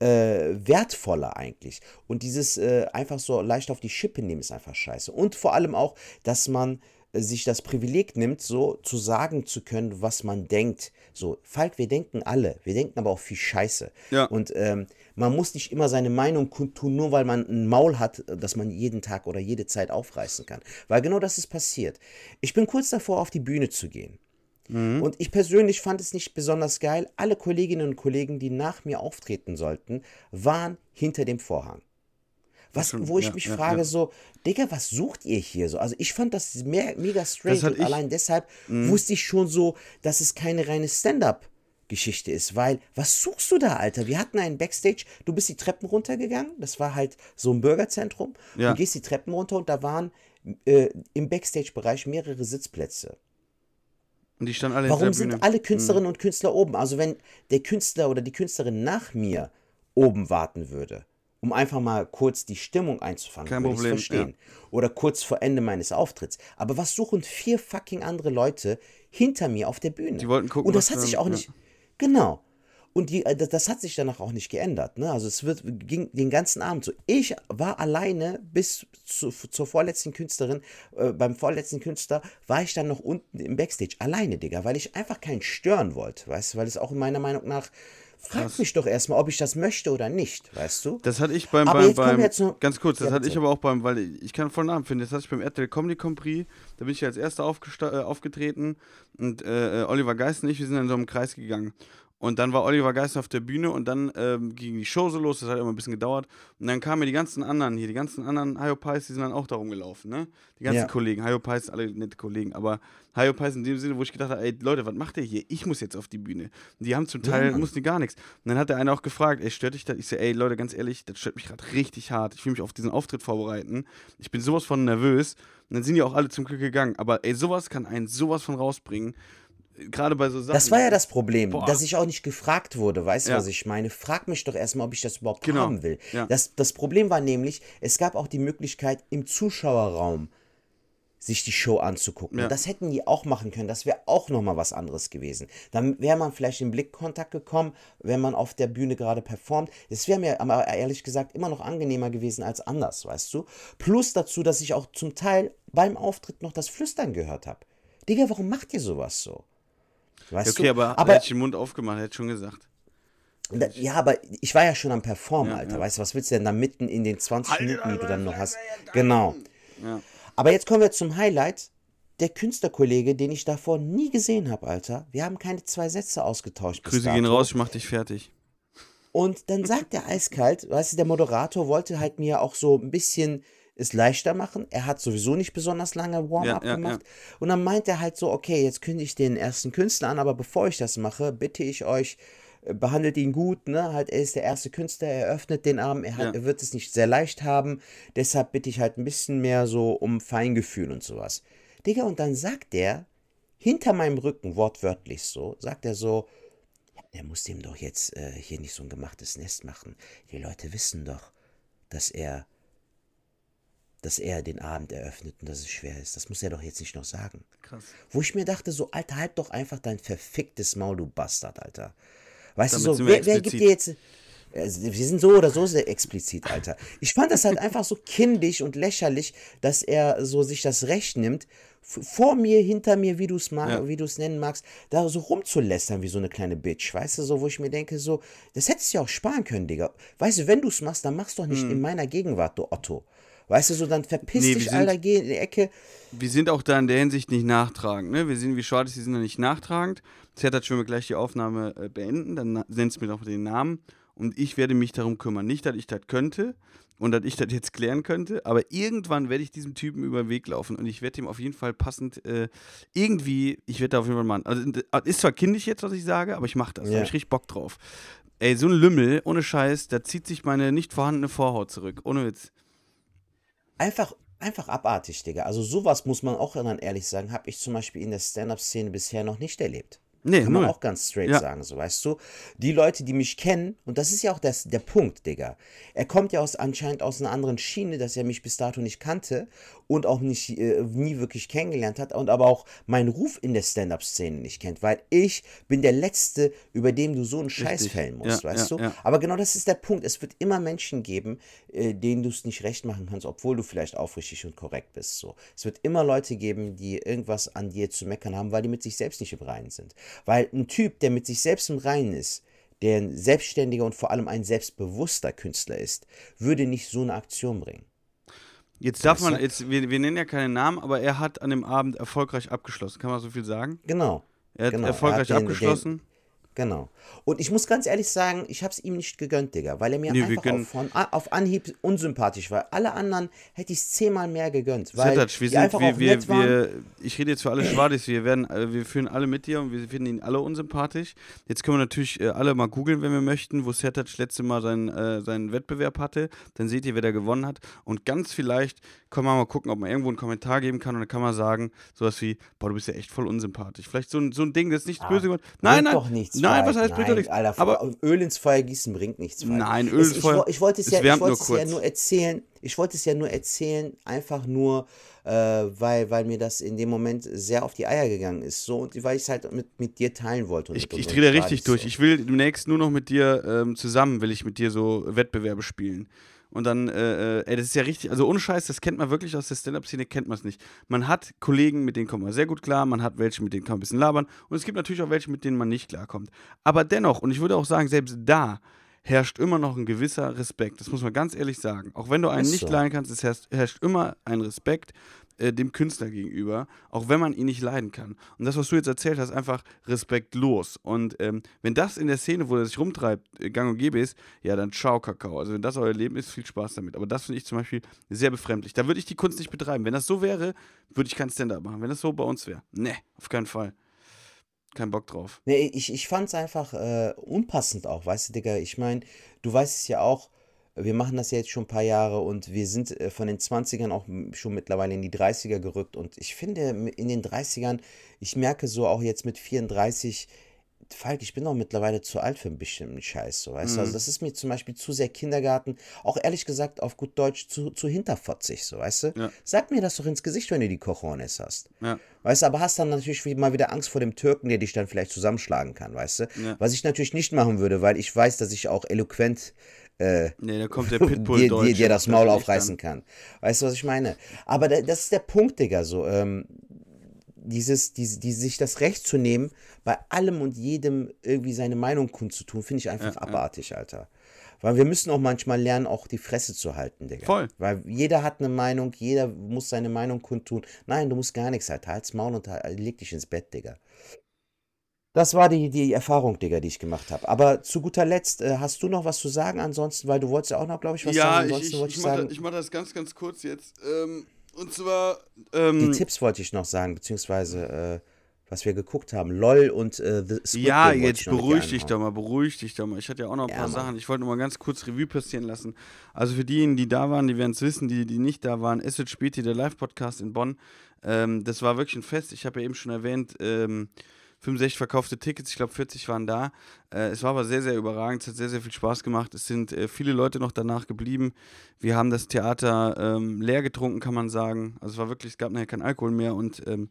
äh, wertvoller eigentlich. Und dieses äh, einfach so leicht auf die Schippe nehmen ist einfach scheiße. Und vor allem auch, dass man sich das Privileg nimmt, so zu sagen zu können, was man denkt. So, Falk, wir denken alle, wir denken aber auch viel Scheiße. Ja. Und ähm, man muss nicht immer seine Meinung kundtun, nur weil man ein Maul hat, das man jeden Tag oder jede Zeit aufreißen kann. Weil genau das ist passiert. Ich bin kurz davor, auf die Bühne zu gehen. Und ich persönlich fand es nicht besonders geil. Alle Kolleginnen und Kollegen, die nach mir auftreten sollten, waren hinter dem Vorhang. Was, schon- wo ich ja, mich ja, frage, ja. so, Digga, was sucht ihr hier so? Also ich fand das mehr, mega strange und ich- allein deshalb Mhm. wusste ich schon so, dass es keine reine Stand-up-Geschichte ist, weil, was suchst du da, Alter? Wir hatten einen Backstage, du bist die Treppen runtergegangen, das war halt so ein Bürgerzentrum, du gehst die Treppen runter und da waren äh, im Backstage-Bereich mehrere Sitzplätze. Und die standen alle Warum sind alle Künstlerinnen und Künstler oben? Also wenn der Künstler oder die Künstlerin nach mir oben warten würde, um einfach mal kurz die Stimmung einzufangen. Kein Problem, verstehen. Oder kurz vor Ende meines Auftritts. Aber was suchen vier fucking andere Leute hinter mir auf der Bühne? Die wollten gucken, Und das hat sich auch ja. nicht. Genau. Und die, äh, das, das hat sich danach auch nicht geändert. Ne? Also es wird, ging den ganzen Abend so. Ich war alleine bis zu, zur vorletzten Künstlerin, äh, beim vorletzten Künstler war ich dann noch unten im Backstage. Alleine, Digga, weil ich einfach keinen stören wollte, weißt du, weil es auch meiner Meinung nach, frag mich doch erstmal, ob ich das möchte oder nicht, weißt du? Das hatte ich beim, Aber beim, beim jetzt noch- ganz kurz, das Ja, hatte ich aber auch beim, weil ich, ich kann voll Namen finden, das hatte ich beim RTL Comedy Compris, da bin ich als erster äh, aufgetreten und äh, äh, Oliver Geist und ich, wir sind in so einem Kreis gegangen. Und dann war Oliver Geist auf der Bühne und dann ähm, ging die Show so los, das hat immer ein bisschen gedauert. Und dann kamen mir die ganzen anderen hier, die ganzen anderen Hayo Pies, die sind dann auch da rumgelaufen, ne? Die ganzen Ja. Kollegen, Hayo Pies, alle nette Kollegen, aber Hayo Pies in dem Sinne, wo ich gedacht habe, ey Leute, was macht ihr hier? Ich muss jetzt auf die Bühne. Und die haben zum Teil, Mann. mussten gar nichts. Und dann hat der eine auch gefragt, ey, stört dich das? Ich so, ey Leute, ganz ehrlich, das stört mich gerade richtig hart. Ich will mich auf diesen Auftritt vorbereiten. Ich bin sowas von nervös. Und dann sind die auch alle zum Glück gegangen. Aber ey, sowas kann einen sowas von rausbringen. Gerade bei so Sachen. Das war ja das Problem, Boah. dass ich auch nicht gefragt wurde. Weißt du, Ja. was ich meine? Frag mich doch erstmal, ob ich das überhaupt Genau. haben will. Ja. Das, das Problem war nämlich, es gab auch die Möglichkeit, im Zuschauerraum sich die Show anzugucken. Ja. Und das hätten die auch machen können. Das wäre auch nochmal was anderes gewesen. Dann wäre man vielleicht in Blickkontakt gekommen, wenn man auf der Bühne gerade performt. Es wäre mir aber ehrlich gesagt immer noch angenehmer gewesen als anders, weißt du? Plus dazu, dass ich auch zum Teil beim Auftritt noch das Flüstern gehört habe. Digga, warum macht ihr sowas so? Weißt Okay, du? aber, aber er hat den Mund aufgemacht, er hat schon gesagt. da, ja, aber ich war ja schon am Performen, Ja, Alter. ja. Weißt du, was willst du denn da mitten in den 20 Haltet Minuten, die du dann noch hast? Genau. Ja. Aber jetzt kommen wir zum Highlight. Der Künstlerkollege, den ich davor nie gesehen habe, Alter. Wir haben keine zwei Sätze ausgetauscht. bis Grüße gehen raus, ich mach dich fertig. Und dann sagt er eiskalt, weißt du, der Moderator wollte halt mir auch so ein bisschen es leichter machen. Er hat sowieso nicht besonders lange Warm-up Ja, ja, gemacht. Und dann meint er halt so, okay, jetzt kündige ich den ersten Künstler an, aber bevor ich das mache, bitte ich euch, äh, behandelt ihn gut, ne? Halt, er ist der erste Künstler, er öffnet den Abend, er, hat, Ja. er wird es nicht sehr leicht haben. Deshalb bitte ich halt ein bisschen mehr so um Feingefühl und sowas. Digga, und dann sagt er, hinter meinem Rücken, wortwörtlich so, sagt er so, der muss dem doch jetzt äh, hier nicht so ein gemachtes Nest machen. Die Leute wissen doch, dass er, dass er den Abend eröffnet und dass es schwer ist. Das muss er doch jetzt nicht noch sagen. Krass. Wo ich mir dachte, so, Alter, halt doch einfach dein verficktes Maul, du Bastard, Alter. Weißt Damit du so, wer, wer gibt dir jetzt. Also, Wir sind so oder so sehr explizit, Alter. Ich fand das halt einfach so kindisch und lächerlich, dass er so sich das Recht nimmt, vor mir, hinter mir, wie du es mag, Ja. wie du es nennen magst, da so rumzulästern wie so eine kleine Bitch, weißt du, so, wo ich mir denke, so, das hättest du ja auch sparen können, Digga. Weißt du, wenn du es machst, dann mach's doch nicht in meiner Gegenwart, du Otto. Weißt du, so, dann verpiss. Nee, dich, sind- Alter, geh in die Ecke. Wir sind auch da in der Hinsicht nicht nachtragend. Ne? Wir sind, wie schade ist, wir sind da nicht nachtragend. Zertat schon wir gleich die Aufnahme äh, beenden, dann nennst mir doch den Namen und ich werde mich darum kümmern. Nicht, dass ich das könnte und dass ich das jetzt klären könnte, aber irgendwann werde ich diesem Typen über den Weg laufen und ich werde ihm auf jeden Fall passend äh, irgendwie, ich werde da auf jeden Fall machen. Also äh, ist zwar kindisch jetzt, was ich sage, aber ich mache das. Da Ja. habe ich richtig Bock drauf. Ey, so ein Lümmel, ohne Scheiß, da zieht sich meine nicht vorhandene Vorhaut zurück. Ohne Witz. Einfach, einfach abartig, Digga. Also sowas muss man auch dann ehrlich sagen, habe ich zum Beispiel in der Stand-Up-Szene bisher noch nicht erlebt. Nee, Kann man null. auch ganz straight Ja. sagen, so weißt du. Die Leute, die mich kennen, und das ist ja auch das, der Punkt, Digga. Er kommt ja aus, anscheinend aus einer anderen Schiene, dass er mich bis dato nicht kannte und auch nicht, äh, nie wirklich kennengelernt hat und aber auch meinen Ruf in der Stand-Up-Szene nicht kennt, weil ich bin der Letzte, über dem du so einen Scheiß Richtig. fällen musst, Ja, weißt ja, du. Aber genau das ist der Punkt. Es wird immer Menschen geben, äh, denen du es nicht recht machen kannst, obwohl du vielleicht aufrichtig und korrekt bist. So. Es wird immer Leute geben, die irgendwas an dir zu meckern haben, weil die mit sich selbst nicht im Reinen sind. Weil ein Typ, der mit sich selbst im Reinen ist, der ein selbstständiger und vor allem ein selbstbewusster Künstler ist, würde nicht so eine Aktion bringen. Jetzt darf man, jetzt, wir, wir nennen ja keinen Namen, aber er hat an dem Abend erfolgreich abgeschlossen. Kann man so viel sagen? Genau. Er hat Genau, er erfolgreich hat den- abgeschlossen. Genau. Und ich muss ganz ehrlich sagen, ich habe es ihm nicht gegönnt, Digga, weil er mir Nee, einfach auf, von, auf Anhieb unsympathisch war. Alle anderen hätte ich es zehnmal mehr gegönnt, weil Zetac, wir sind, einfach wir, wir, wir, ich rede jetzt für alle Schwadis, wir werden, äh, wir führen alle mit dir und wir finden ihn alle unsympathisch. Jetzt können wir natürlich äh, alle mal googeln, wenn wir möchten, wo Zetac letzte Mal seinen, äh, seinen Wettbewerb hatte. Dann seht ihr, wer da gewonnen hat. Und ganz vielleicht können wir mal gucken, ob man irgendwo einen Kommentar geben kann und dann kann man sagen, sowas wie, boah, du bist ja echt voll unsympathisch. Vielleicht so ein, so ein Ding, das ist nichts Ah, böse gemacht. Nein, nein, doch nichts. nein, Nein, was heißt, bringt doch nichts. Alter, Aber- Öl ins Feuer gießen bringt nichts. Falk. Nein, Öl ins ich, Feuer- wo- Ich wollte es es ja, ich wollte nur es ja kurz. nur erzählen. Ich wollte es ja nur erzählen, einfach nur, äh, weil, weil mir das in dem Moment sehr auf die Eier gegangen ist. So, und weil ich es halt mit, mit dir teilen wollte. Ich, ich drehe da richtig durch. So. Ich will demnächst nur noch mit dir ähm, zusammen, will ich mit dir so Wettbewerbe spielen. Und dann, äh, äh, ey, das ist ja richtig, also ohne Scheiß, das kennt man wirklich aus der Stand-Up-Szene, kennt man es nicht. Man hat Kollegen, mit denen kommt man sehr gut klar, man hat welche, mit denen kann man ein bisschen labern und es gibt natürlich auch welche, mit denen man nicht klarkommt. Aber dennoch, und ich würde auch sagen, selbst da herrscht immer noch ein gewisser Respekt. Das muss man ganz ehrlich sagen. Auch wenn du einen Ist nicht so. leiden kannst, es herrscht, herrscht immer ein Respekt äh, dem Künstler gegenüber, auch wenn man ihn nicht leiden kann. Und das, was du jetzt erzählt hast, einfach respektlos. Und ähm, wenn das in der Szene, wo er sich rumtreibt, äh, gang und gäbe ist, ja, dann ciao, Kakao. Also wenn das euer Leben ist, viel Spaß damit. Aber das finde ich zum Beispiel sehr befremdlich. Da würde ich die Kunst nicht betreiben. Wenn das so wäre, würde ich kein Stand-up machen. Wenn das so bei uns wäre. Nee, auf keinen Fall. Kein Bock drauf. Nee, ich, ich es einfach äh, unpassend auch, weißt du, Digga. Ich meine, du weißt es ja auch, wir machen das ja jetzt schon ein paar Jahre und wir sind äh, von den 20ern auch schon mittlerweile in die 30er gerückt. Und ich finde, in den 30ern, ich merke so auch jetzt mit 34, Falk, ich bin auch mittlerweile zu alt für ein bisschen Scheiß, so, weißt du. Also, das ist mir zum Beispiel zu sehr Kindergarten, auch ehrlich gesagt, auf gut Deutsch, zu, zu hinterfotzig, so, weißt du. Ja. Sag mir das doch ins Gesicht, wenn du die Cojones hast. Ja. Weißt du, aber hast dann natürlich mal wieder Angst vor dem Türken, der dich dann vielleicht zusammenschlagen kann, weißt du? Ja. Was ich natürlich nicht machen würde, weil ich weiß, dass ich auch eloquent äh, Nee, da kommt der Pitbull dir, dir, dir das Maul aufreißen kann. Weißt du, was ich meine? Aber da, das ist der Punkt, Digga, so. Ähm, dieses, die, die, sich das Recht zu nehmen, bei allem und jedem irgendwie seine Meinung kundzutun, finde ich einfach Ja, ja. abartig, Alter. Weil wir müssen auch manchmal lernen, auch die Fresse zu halten, Digga. Voll. Weil jeder hat eine Meinung, jeder muss seine Meinung kundtun. Nein, du musst gar nichts halt. Halt's Maul und halt- leg dich ins Bett, Digga. Das war die, die Erfahrung, Digga, die ich gemacht habe. Aber zu guter Letzt, äh, hast du noch was zu sagen ansonsten? Weil du wolltest ja auch noch, glaube ich, was ja, sagen. ich, Ansonsten ich, wollte ich, ich mache das, ich mach das ganz, ganz kurz jetzt. Ähm, und zwar. Ähm, die Tipps wollte ich noch sagen, beziehungsweise äh, was wir geguckt haben. LOL und äh, The Squid Ja, Game jetzt ich noch beruhig dich doch mal, beruhig dich doch mal. Ich hatte ja auch noch ein Ja, paar Mann. Sachen. Ich wollte nur mal ganz kurz Revue passieren lassen. Also für diejenigen, die da waren, die werden es wissen, die, die nicht da waren, es wird Späti, der Live-Podcast in Bonn. Ähm, das war wirklich ein Fest. Ich habe ja eben schon erwähnt, ähm, 65 verkaufte Tickets, ich glaube 40 waren da. Äh, es war aber sehr, sehr überragend, es hat sehr, sehr viel Spaß gemacht. Es sind äh, viele Leute noch danach geblieben. Wir haben das Theater ähm, leer getrunken, kann man sagen. Also es war wirklich, es gab nachher keinen Alkohol mehr und ähm,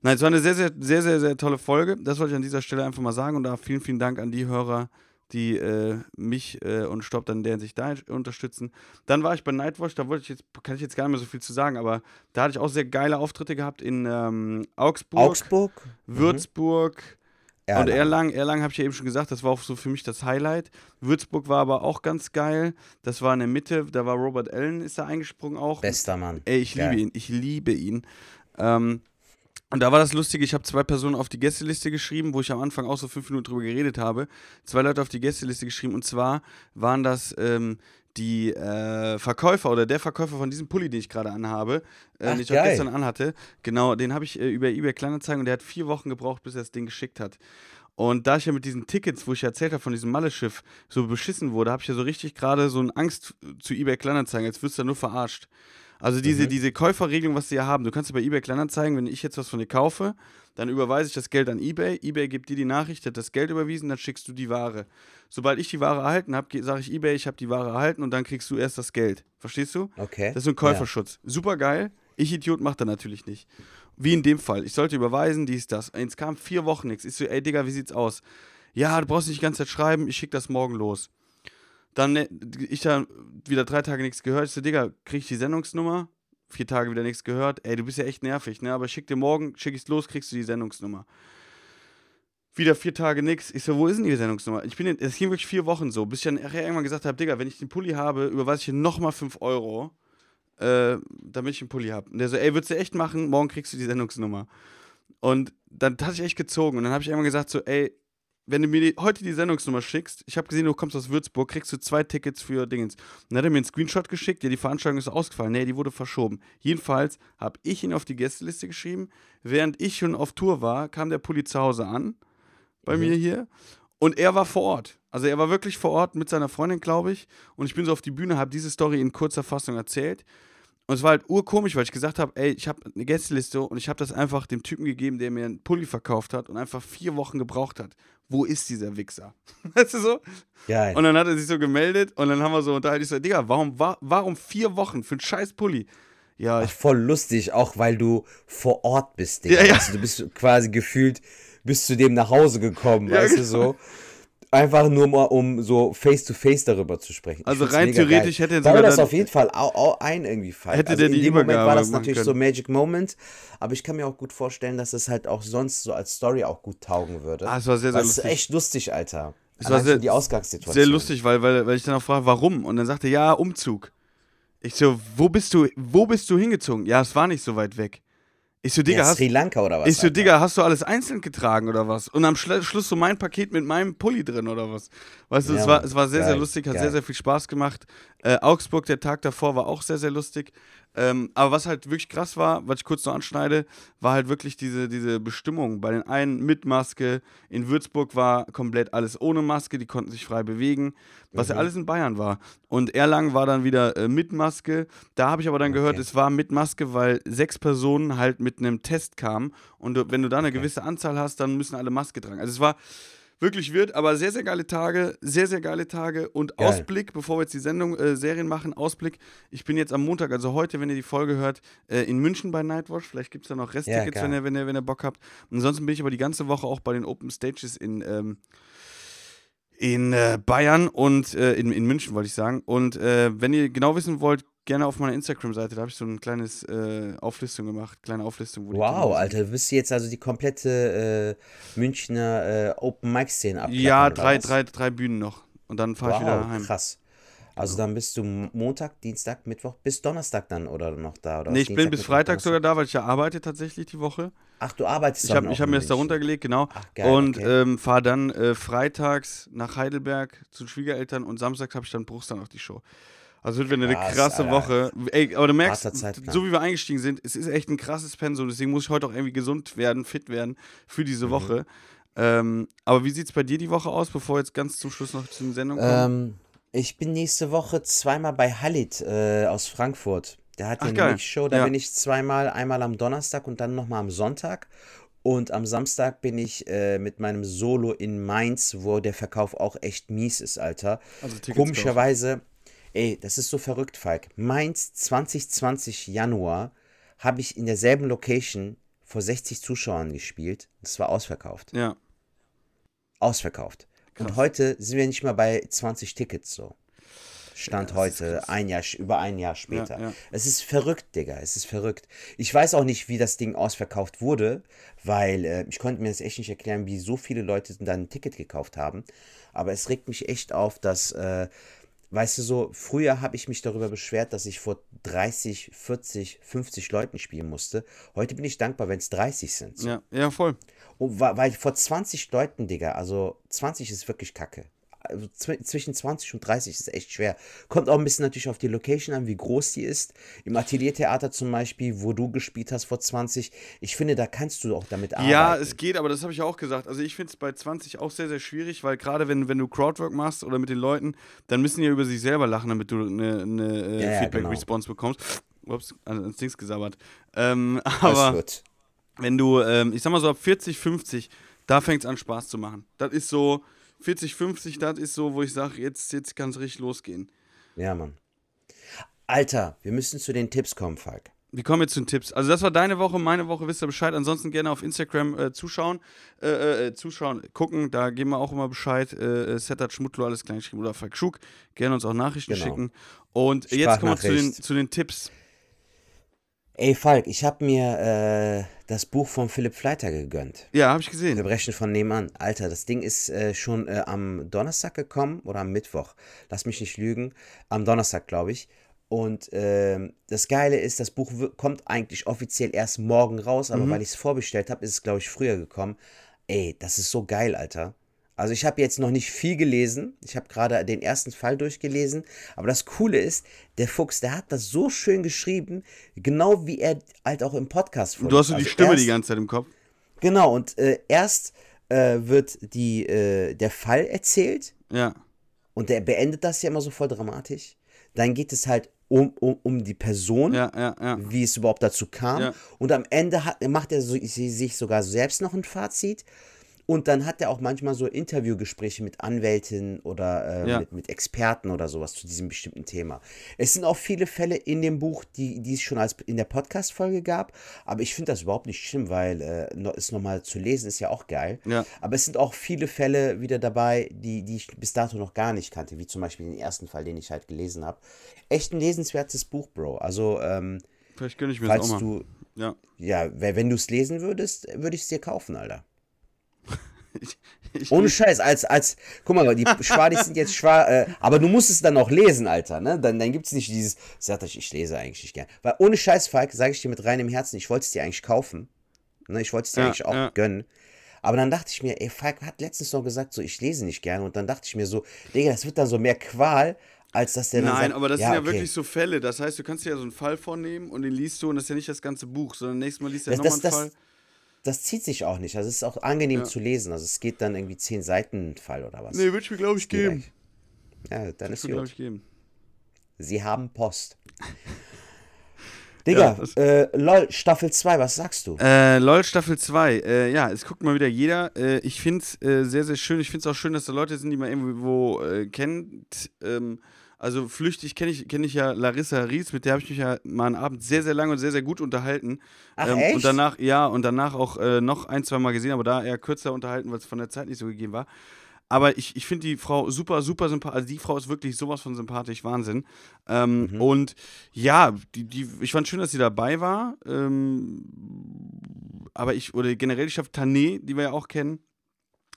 Nein, es war eine sehr, sehr, sehr, sehr, sehr tolle Folge. Das wollte ich an dieser Stelle einfach mal sagen. Und da vielen, vielen Dank an die Hörer, die äh, mich äh, und Stopp dann in der Hinsicht da unterstützen. Dann war ich bei Nightwatch, da wollte ich jetzt, kann ich jetzt gar nicht mehr so viel zu sagen, aber da hatte ich auch sehr geile Auftritte gehabt in ähm, Augsburg, Augsburg? Würzburg und Erlangen. Erlangen. Erlangen habe ich ja eben schon gesagt, das war auch so für mich das Highlight. Würzburg war aber auch ganz geil. Das war in der Mitte, da war Robert Allen, ist da eingesprungen auch. Bester Mann. Ey, ich Geil. liebe ihn. Ich liebe ihn. Ähm, und da war das Lustige, ich habe zwei Personen auf die Gästeliste geschrieben, wo ich am Anfang auch so fünf Minuten drüber geredet habe. Zwei Leute auf die Gästeliste geschrieben und zwar waren das ähm, die äh, Verkäufer oder der Verkäufer von diesem Pulli, den ich gerade anhabe, äh, Ach, den ich auch geil. gestern anhatte. Genau, den habe ich äh, über eBay Kleinanzeigen und der hat vier Wochen gebraucht, bis er das Ding geschickt hat. Und da ich ja mit diesen Tickets, wo ich ja erzählt habe von diesem Malle-Schiff, so beschissen wurde, habe ich ja so richtig gerade so eine Angst zu eBay Kleinanzeigen, als wirst du da nur verarscht. Also diese, Mhm. diese Käuferregelung, was sie ja haben, du kannst ja bei eBay Kleinanzeigen, wenn ich jetzt was von dir kaufe, dann überweise ich das Geld an eBay, eBay gibt dir die Nachricht, hat das Geld überwiesen, dann schickst du die Ware. Sobald ich die Ware erhalten habe, sage ich eBay, ich habe die Ware erhalten und dann kriegst du erst das Geld. Verstehst du? Okay. Das ist so ein Käuferschutz. Super geil. Ich Idiot macht er natürlich nicht. Wie in dem Fall. Ich sollte überweisen, dies, das. Jetzt kam vier Wochen nichts. Ich so, ey Digga, wie sieht's aus? Ja, du brauchst nicht die ganze Zeit schreiben, ich schick das morgen los. Dann, ne, ich dann wieder drei Tage nichts gehört. Ich so, Digga, krieg ich die Sendungsnummer? Vier Tage wieder nichts gehört. Ey, du bist ja echt nervig, ne? Aber schick dir morgen, schick ich's los, kriegst du die Sendungsnummer. Wieder vier Tage nichts. Ich so, wo ist denn die Sendungsnummer? Ich bin, in- es ging wirklich vier Wochen so, bis ich dann irgendwann gesagt habe, Digga, wenn ich den Pulli habe, überweise ich dir nochmal fünf Euro, äh, damit ich einen Pulli habe. Und der so, ey, würdest du echt machen? Morgen kriegst du die Sendungsnummer. Und dann hatte ich echt gezogen. Und dann habe ich irgendwann gesagt, so, ey, wenn du mir heute die Sendungsnummer schickst, ich habe gesehen, du kommst aus Würzburg, kriegst du zwei Tickets für Dingens. Und dann hat er mir einen Screenshot geschickt, ja, die Veranstaltung ist ausgefallen. Nee, die wurde verschoben. Jedenfalls habe ich ihn auf die Gästeliste geschrieben. Während ich schon auf Tour war, kam der Pulli zu Hause an, bei mir hier. Und er war vor Ort. Also er war wirklich vor Ort mit seiner Freundin, glaube ich. Und ich bin so auf die Bühne, habe diese Story in kurzer Fassung erzählt. Und es war halt urkomisch, weil ich gesagt habe, ey, ich habe eine Gästeliste und ich habe das einfach dem Typen gegeben, der mir einen Pulli verkauft hat und einfach vier Wochen gebraucht hat. Wo ist dieser Wichser? Weißt du so? Geil. Und dann hat er sich so gemeldet und dann haben wir so unterhalten. Ich so, Digga, warum, wa warum vier Wochen für einen scheiß Pulli? Ja, Ach, voll lustig, auch weil du vor Ort bist, Digga. Ja, ja. Also, du bist quasi gefühlt bis zu dem nach Hause gekommen, Ja, weißt genau. du so. Einfach nur mal, um so face to face darüber zu sprechen. Also rein theoretisch geil. hätte er sogar das auf jeden Fall auch, auch ein irgendwie falsch. Hätte also der in die dem Moment war Übergabe das natürlich können. so Magic Moment, aber ich kann mir auch gut vorstellen, dass es halt auch sonst so als Story auch gut taugen würde. Ah, es war sehr, sehr das ist lustig. echt lustig, Alter. Es war sehr- die Ausgangssituation. sehr lustig, weil, weil, weil ich dann auch frage, warum? Und dann sagte er, ja, Umzug. Ich so, wo bist du, wo bist du hingezogen? Ja, es war nicht so weit weg. Ich so, Digga, Ja, hast, Sri Lanka oder was? ich so? Digga, hast du alles einzeln getragen oder was? Und am Schlu- Schluss so mein Paket mit meinem Pulli drin oder was? Weißt du, Ja, es, war, es war sehr, sehr Geil, lustig, hat geil. sehr, sehr viel Spaß gemacht. Äh, Augsburg, der Tag davor, war auch sehr, sehr lustig. Ähm, aber was halt wirklich krass war, was ich kurz noch anschneide, war halt wirklich diese, diese Bestimmung. Bei den einen mit Maske, in Würzburg war komplett alles ohne Maske, die konnten sich frei bewegen, was ja Mhm. alles in Bayern war. Und Erlangen war dann wieder äh, mit Maske. Da habe ich aber dann gehört, Okay. es war mit Maske, weil sechs Personen halt mit einem Test kamen. Und du, wenn du da eine gewisse Anzahl hast, dann müssen alle Maske tragen. Also es war wirklich wild, aber sehr, sehr geile Tage, sehr, sehr geile Tage. Und Geil. Ausblick, bevor wir jetzt die Sendung, äh, Serien machen, Ausblick. Ich bin jetzt am Montag, also heute, wenn ihr die Folge hört, äh, in München bei Nightwatch. Vielleicht gibt es da noch Resttickets, geil. wenn, ihr, wenn, ihr, wenn ihr Bock habt. Ansonsten bin ich aber die ganze Woche auch bei den Open Stages in, ähm, in äh, Bayern und äh, in, in München, wollte ich sagen. Und äh, wenn ihr genau wissen wollt, gerne auf meiner Instagram-Seite, da habe ich so ein kleines äh, Auflistung gemacht, kleine Auflistung. Wow. Alter, du wirst jetzt also die komplette äh, Münchner äh, Open Mic Szene abklappern. Ja, drei, drei, drei Bühnen noch. Und dann fahre ich wieder Wow, heim. krass. Also dann bist du Montag, Dienstag, Mittwoch bis Donnerstag dann oder noch da? Oder Nee, ich bin Dienstag, bis Mittwoch, Freitag sogar da, weil ich ja arbeite tatsächlich die Woche. Ach, du arbeitest Ich dann habe auch hab mir das da runtergelegt, genau. Ach, geil, und okay. ähm, fahre dann äh, freitags nach Heidelberg zu den Schwiegereltern und samstags habe ich dann Bruchsal auf die Show. Also wird wieder eine Krass, krasse Alter. Woche. Ey, aber du merkst, so wie wir eingestiegen sind, es ist echt ein krasses Pensum. Deswegen muss ich heute auch irgendwie gesund werden, fit werden für diese Mhm. Woche. Ähm, aber wie sieht es bei dir die Woche aus, bevor wir jetzt ganz zum Schluss noch zu den Sendungen kommen? Ähm, ich bin nächste Woche zweimal bei Halit äh, aus Frankfurt. Der hat Ach, ja eine Mix-Show, da Ja. bin ich zweimal, einmal am Donnerstag und dann nochmal am Sonntag. Und am Samstag bin ich äh, mit meinem Solo in Mainz, wo der Verkauf auch echt mies ist, Alter. Also Tickets Komischerweise, ey, das ist so verrückt, Falk. Mainz 2020 Januar habe ich in derselben Location vor 60 Zuschauern gespielt. Das war ausverkauft. Ja. Ausverkauft. Und Krass. heute sind wir nicht mal bei 20 Tickets so. Stand Ja, heute, ein Jahr, über ein Jahr später. ja. Es ist verrückt, Digga. Es ist verrückt. Ich weiß auch nicht, wie das Ding ausverkauft wurde, weil äh, ich konnte mir das echt nicht erklären, wie so viele Leute dann ein Ticket gekauft haben. Aber es regt mich echt auf, dass, äh, weißt du so, früher habe ich mich darüber beschwert, dass ich vor 30, 40, 50 Leuten spielen musste. Heute bin ich dankbar, wenn es 30 sind. So. Ja, ja, voll. Wa- weil vor 20 Leuten, Digga, also 20 ist wirklich kacke. Also zw- zwischen 20 und 30 ist echt schwer. Kommt auch ein bisschen natürlich auf die Location an, wie groß die ist. Im Ateliertheater zum Beispiel, wo du gespielt hast vor 20, ich finde, da kannst du auch damit arbeiten. Ja, es geht, aber das habe ich auch gesagt. Also ich finde es bei 20 auch sehr, sehr schwierig, weil gerade wenn, wenn du Crowdwork machst oder mit den Leuten, dann müssen die ja über sich selber lachen, damit du eine, äh, Ja, ja, Feedback-Response bekommst. Ups, an- ans Dings gesabbert. Ähm, aber gut. wenn du, ähm, ich sag mal so ab 40, 50, da fängt es an Spaß zu machen. Das ist so, 40, 50, das ist so, wo ich sage, jetzt, jetzt kann es richtig losgehen. Ja, Mann. Alter, wir müssen zu den Tipps kommen, Falk. Wir kommen jetzt zu den Tipps. Also das war deine Woche, meine Woche, wisst ihr Bescheid. Ansonsten gerne auf Instagram äh, zuschauen, äh, äh, zuschauen, gucken, da geben wir auch immer Bescheid. Äh, äh, Setat Schmutlo, alles klein geschrieben oder Falk Schuk. Gerne uns auch Nachrichten Genau. schicken. Und jetzt kommen wir zu den, zu den Tipps. Ey, Falk, ich habe mir äh, das Buch von Philipp Fleiter gegönnt. Ja, habe ich gesehen. Verbrechen von nebenan. Alter, das Ding ist äh, schon äh, am Donnerstag gekommen oder am Mittwoch. Lass mich nicht lügen. Am Donnerstag, glaube ich. Und ähm, das Geile ist, das Buch kommt eigentlich offiziell erst morgen raus, aber weil ich es vorbestellt habe, ist es, glaube ich, früher gekommen. Ey, das ist so geil, Alter. Also ich habe jetzt noch nicht viel gelesen. Ich habe gerade den ersten Fall durchgelesen. Aber das Coole ist, der Fuchs, der hat das so schön geschrieben, genau wie er halt auch im Podcast Du hast so die Also Stimme erst- die ganze Zeit im Kopf. Genau, und äh, erst äh, wird die, äh, der Fall erzählt Ja. und der beendet das ja immer so voll dramatisch. Dann geht es halt um, um, um die Person, Ja, ja, ja. wie es überhaupt dazu kam. Und am Ende hat, macht er so, sich sogar selbst noch ein Fazit. Und dann hat er auch manchmal so Interviewgespräche mit Anwältinnen oder äh, Ja. mit, mit Experten oder sowas zu diesem bestimmten Thema. Es sind auch viele Fälle in dem Buch, die, die es schon als in der Podcast-Folge gab, aber ich finde das überhaupt nicht schlimm, weil äh, es nochmal zu lesen ist ja auch geil. Ja. Aber es sind auch viele Fälle wieder dabei, die, die ich bis dato noch gar nicht kannte, wie zum Beispiel den ersten Fall, den ich halt gelesen habe. Echt ein lesenswertes Buch, Bro. Also, ähm, Vielleicht gönne ich mir das auch mal. du, Ja. ja, we- wenn du es lesen würdest, würde ich es dir kaufen, Alter. Ich, Ohne Scheiß, als, als, guck mal, die Schwadis sind jetzt schwa, äh, aber du musst es dann auch lesen, Alter, ne? Dann, dann gibt es nicht dieses, sagt euch, ich lese eigentlich nicht gern. Weil ohne Scheiß, Falk, sage ich dir mit reinem Herzen, ich wollte es dir eigentlich kaufen. Ne? Ich wollte es dir Ja, eigentlich auch ja. gönnen. Aber dann dachte ich mir, ey, Falk hat letztens noch gesagt, so, ich lese nicht gern. Und dann dachte ich mir so, Digga, das wird dann so mehr Qual, als dass der Nein, sagt, aber das ja, sind ja okay. wirklich so Fälle. Das heißt, du kannst dir ja so einen Fall vornehmen und den liest du und das ist ja nicht das ganze Buch, sondern nächstes Mal liest du ja Das- nochmal einen das- Fall. Das zieht sich auch nicht. Also es ist auch angenehm Ja. zu lesen. Also es geht dann irgendwie zehn Seiten Fall oder was. Nee, würde ich mir, glaube ich, geben. Ja, dann ist gut. ich, geben. Sie haben Post. Digga, das- äh, LOL, Staffel 2, was sagst du? Äh, LOL Staffel 2. Äh, ja, es guckt mal wieder jeder. Äh, ich finde es äh, sehr, sehr schön. Ich finde es auch schön, dass da Leute sind, die man irgendwo äh, kennt. Ähm, also flüchtig kenne ich, kenn ich ja Larissa Ries, mit der habe ich mich ja mal einen Abend sehr, sehr lange und sehr, sehr gut unterhalten. Ach, ähm, echt? Und danach, ja, und danach auch äh, noch ein, zwei Mal gesehen, aber da eher kürzer unterhalten, weil es von der Zeit nicht so gegeben war. Aber ich, ich finde die Frau super, super sympathisch. Also die Frau ist wirklich sowas von sympathisch, Wahnsinn. Ähm, Mhm. Und ja, die, die, ich fand schön, dass sie dabei war. Ähm, aber ich, oder generell, ich habe Tané, die wir ja auch kennen,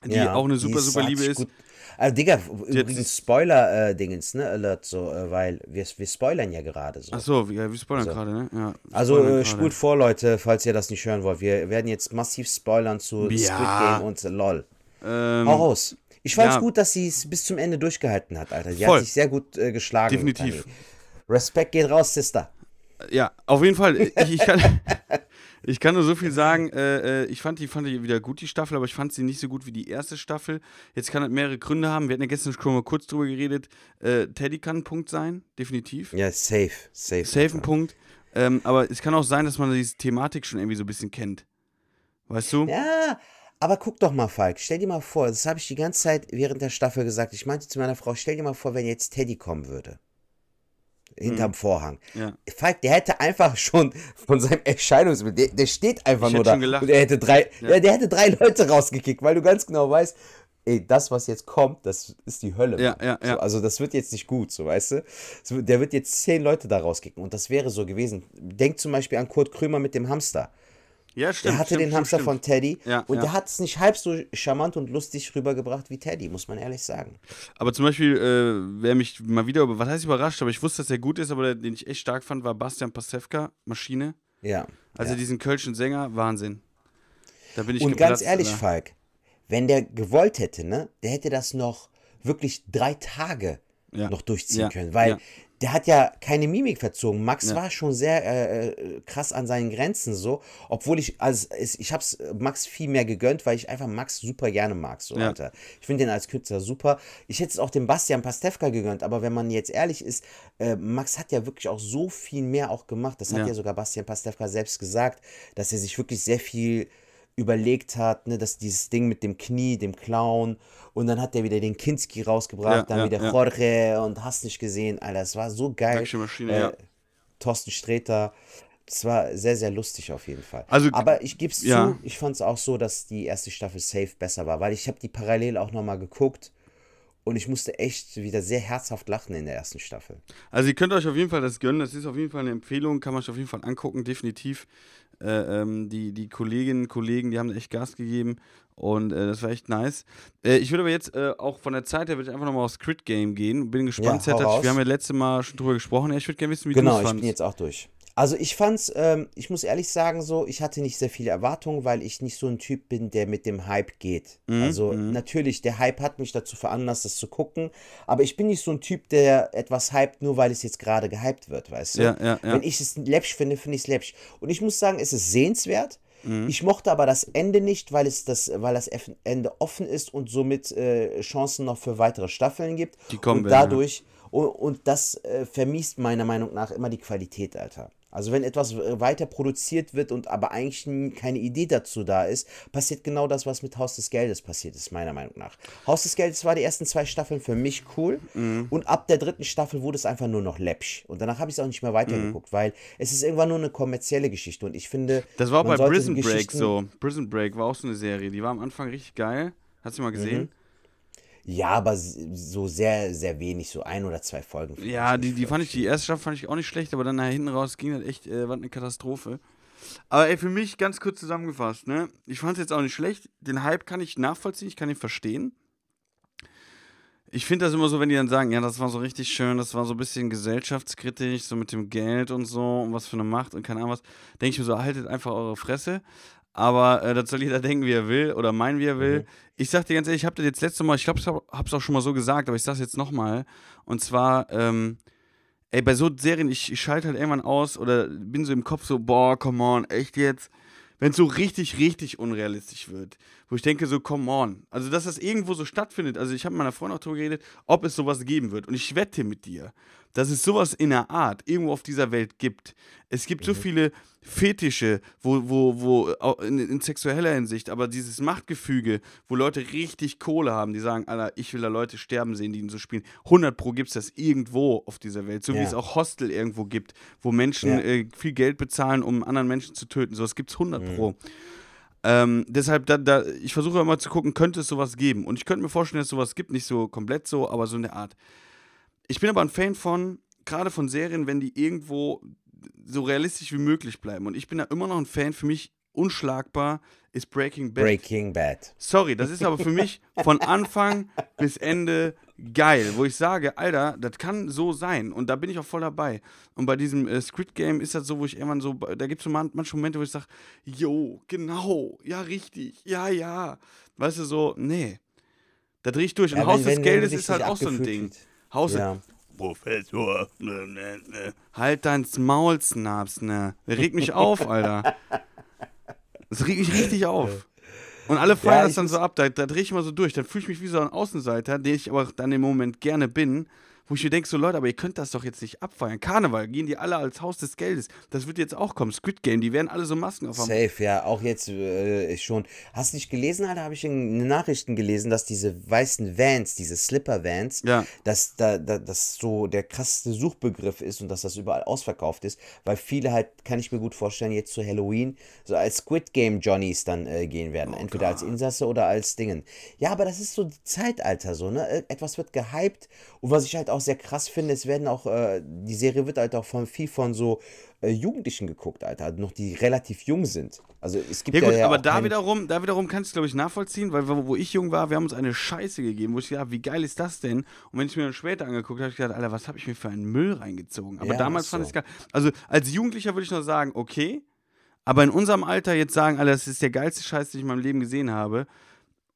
die Ja, auch eine super, super Liebe sich ist. gut- Also, Digga, übrigens Spoiler-Dingens, ne, Alert, so, äh, weil wir, wir spoilern ja gerade so. Achso, wir, wir spoilern So. gerade, ne? Ja, Also äh, spult vor, Leute, falls ihr das nicht hören wollt. Wir werden jetzt massiv spoilern zu Squid Ja. Game und äh, LOL. Ähm, Hau raus. Ich fand's ja. gut, dass sie es bis zum Ende durchgehalten hat, Alter. Sie Voll. hat sich sehr gut äh, geschlagen. Definitiv. Respekt geht raus, Sister. Ja, auf jeden Fall. Ich, ich, kann, ich kann nur so viel sagen. Äh, äh, ich fand die, fand die wieder gut, die Staffel, aber ich fand sie nicht so gut wie die erste Staffel. Jetzt kann das mehrere Gründe haben. Wir hatten ja gestern schon mal kurz drüber geredet. Äh, Teddy kann ein Punkt sein, definitiv. Ja, safe, safe. Safe ein. Punkt. Ähm, aber es kann auch sein, dass man diese Thematik schon irgendwie so ein bisschen kennt. Weißt du? Ja, aber guck doch mal, Falk. Stell dir mal vor, das habe ich die ganze Zeit während der Staffel gesagt. Ich meinte zu meiner Frau, stell dir mal vor, wenn jetzt Teddy kommen würde. Hinterm Vorhang. Ja. Falk, der hätte einfach schon von seinem Erscheinungsbild, der, der steht einfach Ich nur da. Und er hätte drei, Ja. ja. der hätte drei Leute rausgekickt, weil du ganz genau weißt, ey, das, was jetzt kommt, das ist die Hölle. Ja, ja, ja. So, also das wird jetzt nicht gut, so weißt du. Der wird jetzt zehn Leute da rauskicken und das wäre so gewesen. Denk zum Beispiel an Kurt Krömer mit dem Hamster. Ja, stimmt. Der hatte stimmt, den Hamster stimmt. von Teddy Ja, und ja. der hat es nicht halb so charmant und lustig rübergebracht wie Teddy, muss man ehrlich sagen. Aber zum Beispiel, äh, wer mich mal wieder, über- was heißt überrascht, aber ich wusste, dass er gut ist, aber der, den ich echt stark fand, war Bastian Pasewka, Maschine. Ja. Also ja. diesen kölschen Sänger, Wahnsinn. Da bin ich Und ganz geplatzt, ehrlich, Alter. Falk, wenn der gewollt hätte, ne, der hätte das noch wirklich drei Tage Ja. noch durchziehen Ja, können, weil. Der hat ja keine Mimik verzogen. Max Ja. war schon sehr äh, äh, krass an seinen Grenzen so, obwohl ich also es, ich hab's Max viel mehr gegönnt, weil ich einfach Max super gerne mag so, Ja. Alter. Ich finde den als Künstler super. Ich hätte es auch dem Bastian Pastewka gegönnt, aber wenn man jetzt ehrlich ist, äh, Max hat ja wirklich auch so viel mehr auch gemacht. Das hat Ja. ja sogar Bastian Pastewka selbst gesagt, dass er sich wirklich sehr viel überlegt hat, ne, dass dieses Ding mit dem Knie, dem Clown und dann hat er wieder den Kinski rausgebracht, Ja, dann ja, wieder ja. Jorge und hast nicht gesehen, Alter, es war so geil. Action-Maschine, Äh, ja. Thorsten Sträter, es war sehr, sehr lustig auf jeden Fall. Also, Aber ich gebe es ja. zu, ich fand es auch so, dass die erste Staffel safe besser war, weil ich habe die parallel auch nochmal geguckt und ich musste echt wieder sehr herzhaft lachen in der ersten Staffel. Also ihr könnt euch auf jeden Fall das gönnen. Das ist auf jeden Fall eine Empfehlung, kann man sich auf jeden Fall angucken, definitiv. Äh, ähm, die, die Kolleginnen und Kollegen, die haben echt Gas gegeben und äh, das war echt nice. Äh, ich würde aber jetzt äh, auch von der Zeit her würde ich einfach nochmal auf Squid Game gehen. Bin gespannt, Ja, raus. wir haben ja letzte Mal schon drüber gesprochen. Ja, ich würde gerne wissen, wie du Genau, es ich fandst. bin jetzt auch durch. Also ich fand's, ähm, ich muss ehrlich sagen, so, ich hatte nicht sehr viele Erwartungen, weil ich nicht so ein Typ bin, der mit dem Hype geht. Mhm, also natürlich, der Hype hat mich dazu veranlasst, das zu gucken, aber ich bin nicht so ein Typ, der etwas hypt, nur weil es jetzt gerade gehypt wird, weißt du? Ja, ja, ja. Wenn ich es läppsch finde, finde ich es läppsch. Und ich muss sagen, es ist sehenswert. Mhm. Ich mochte aber das Ende nicht, weil es das, weil das Ende offen ist und somit äh, Chancen noch für weitere Staffeln gibt. Die kommen und werden, ja. dadurch Und, und das äh, vermisst meiner Meinung nach immer die Qualität, Alter. Also wenn etwas äh, weiter produziert wird und aber eigentlich keine Idee dazu da ist, passiert genau das, was mit Haus des Geldes passiert ist, meiner Meinung nach. Haus des Geldes war die ersten zwei Staffeln für mich cool Mhm. und ab der dritten Staffel wurde es einfach nur noch läppsch. Und danach habe ich es auch nicht mehr weitergeguckt, weil es ist irgendwann nur eine kommerzielle Geschichte und ich finde, Das war auch bei Prison Break so. Prison Break war auch so eine Serie. Die war am Anfang richtig geil. Hast du mal gesehen? Ja, aber so sehr, sehr wenig, so ein oder zwei Folgen. Ja, die, die fand ich, die erste Staffel fand ich auch nicht schlecht, aber dann nach hinten raus ging das echt, äh, war eine Katastrophe. Aber ey, für mich ganz kurz zusammengefasst, ne? Ich fand es jetzt auch nicht schlecht. Den Hype kann ich nachvollziehen, ich kann ihn verstehen. Ich finde das immer so, wenn die dann sagen, ja, das war so richtig schön, das war so ein bisschen gesellschaftskritisch, so mit dem Geld und so und was für eine Macht und keine Ahnung was. Denke ich mir so, haltet einfach eure Fresse. Aber äh, das soll jeder denken, wie er will oder meinen, wie er will. Ich sag dir ganz ehrlich, ich habe das jetzt letzte Mal, ich glaube, ich habe es auch schon mal so gesagt, aber ich sag's jetzt nochmal. Und zwar, ähm, ey, bei so Serien, ich, ich schalte halt irgendwann aus oder bin so im Kopf so, boah, come on, echt jetzt? Wenn es so richtig, richtig unrealistisch wird. Wo ich denke so, come on. Also, dass das irgendwo so stattfindet. Also, ich habe mit meiner Freundin auch darüber geredet, ob es sowas geben wird. Und ich wette mit dir, dass es sowas in der Art irgendwo auf dieser Welt gibt. Es gibt so viele Fetische, wo, wo, wo, in, in sexueller Hinsicht, aber dieses Machtgefüge, wo Leute richtig Kohle haben, die sagen, Alter, ich will da Leute sterben sehen, die ihn so spielen. 100 pro gibt es das irgendwo auf dieser Welt. So wie Ja. es auch Hostel irgendwo gibt, wo Menschen Ja. äh, viel Geld bezahlen, um anderen Menschen zu töten. So, es gibt es 100 pro. Ähm, deshalb, da, da, ich versuche immer zu gucken, könnte es sowas geben. Und ich könnte mir vorstellen, dass es sowas gibt, nicht so komplett so, aber so in der Art. Ich bin aber ein Fan von, gerade von Serien, wenn die irgendwo so realistisch wie möglich bleiben. Und ich bin da immer noch ein Fan, für mich unschlagbar ist Breaking Bad. Breaking Bad. Sorry, das ist aber für mich von Anfang bis Ende geil, wo ich sage, Alter, das kann so sein und da bin ich auch voll dabei. Und bei diesem äh, Squid Game ist das so, wo ich irgendwann so, da gibt es so man, manche Momente, wo ich sage, jo, genau, ja, richtig, ja, ja. Weißt du, so, nee. Da drehe ich durch. Und Ja, Haus wenn- des Geldes ist halt auch so ein Ding. fühlst. Haus Ja. Professor, ne, ne, ne. Halt dein Maul, Snaps, ne. Regt mich auf, Alter. Das regt mich richtig auf. Und alle feiern Ja, das dann so ab, da, da drehe ich mal so durch. Dann fühle ich mich wie so ein Außenseiter, den ich aber dann im Moment gerne bin, wo ich mir denke, so Leute, aber ihr könnt das doch jetzt nicht abfeiern. Karneval, gehen die alle als Haus des Geldes. Das wird jetzt auch kommen. Squid Game, die werden alle so Masken auf Safe, ja, auch jetzt äh, schon. Hast du nicht gelesen, Alter? Habe ich in Nachrichten gelesen, dass diese weißen Vans, diese Slipper-Vans, Ja. dass da, da, das so der krasseste Suchbegriff ist und dass das überall ausverkauft ist, weil viele halt, kann ich mir gut vorstellen, jetzt zu Halloween so als Squid Game Johnnies dann äh, gehen werden. Entweder als Insasse oder als Dingen. Ja, aber das ist so Zeitalter so, ne? Äh, Etwas wird gehypt und was ich halt auch sehr krass finde, es werden auch, äh, die Serie wird halt auch von viel von so äh, Jugendlichen geguckt, Alter, noch die relativ jung sind. Also es gibt Ja gut, ja aber da wiederum, da wiederum kannst du glaube ich nachvollziehen, weil wo ich jung war, wir haben uns eine Scheiße gegeben, wo ich gedacht, wie geil ist das denn? Und wenn ich mir dann später angeguckt habe, habe ich gedacht, Alter, was habe ich mir für einen Müll reingezogen? Aber Ja, damals ist fand ich so. es geil. Also als Jugendlicher würde ich noch sagen, okay, aber in unserem Alter jetzt sagen, Alter, das ist der geilste Scheiß, den ich in meinem Leben gesehen habe,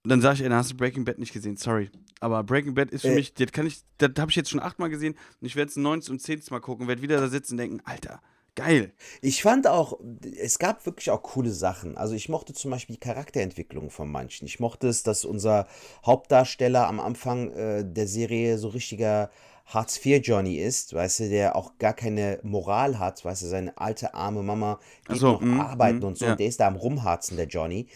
dann sage ich, ey, dann hast du Breaking Bad nicht gesehen, sorry. Aber Breaking Bad ist für Äh. mich, das kann ich, das habe ich jetzt schon achtmal gesehen und ich werde es neuntes und zehntes Mal gucken, werde wieder da sitzen und denken, Alter, geil. Ich fand auch, es gab wirklich auch coole Sachen. Also ich mochte zum Beispiel die Charakterentwicklung von manchen. Ich mochte es, dass unser Hauptdarsteller am Anfang äh, der Serie so richtiger Hartz-IV-Johnny ist, weißt du, der auch gar keine Moral hat, weißt du, seine alte arme Mama geht so, noch mm, arbeiten mm, und so, ja. und der ist da am Rumharzen, der Johnny.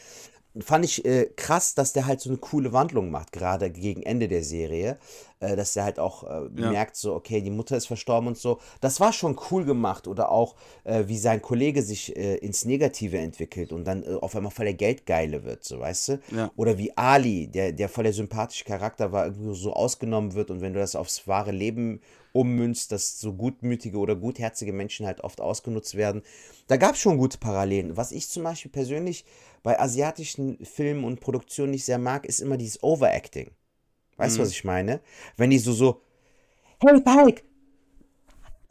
Fand ich äh, krass, dass der halt so eine coole Wandlung macht, gerade gegen Ende der Serie. Äh, dass der halt auch äh, Ja. merkt, so, okay, die Mutter ist verstorben und so. Das war schon cool gemacht. Oder auch, äh, wie sein Kollege sich äh, ins Negative entwickelt und dann äh, auf einmal voll der Geldgeile wird, so, weißt du? Ja. Oder wie Ali, der, der voll der sympathische Charakter war, irgendwie so ausgenommen wird und wenn du das aufs wahre Leben ummünzt, dass so gutmütige oder gutherzige Menschen halt oft ausgenutzt werden. Da gab es schon gute Parallelen. Was ich zum Beispiel persönlich bei asiatischen Filmen und Produktionen nicht sehr mag, ist immer dieses Overacting. Weißt du, was ich meine? Wenn die so so, hey Pike,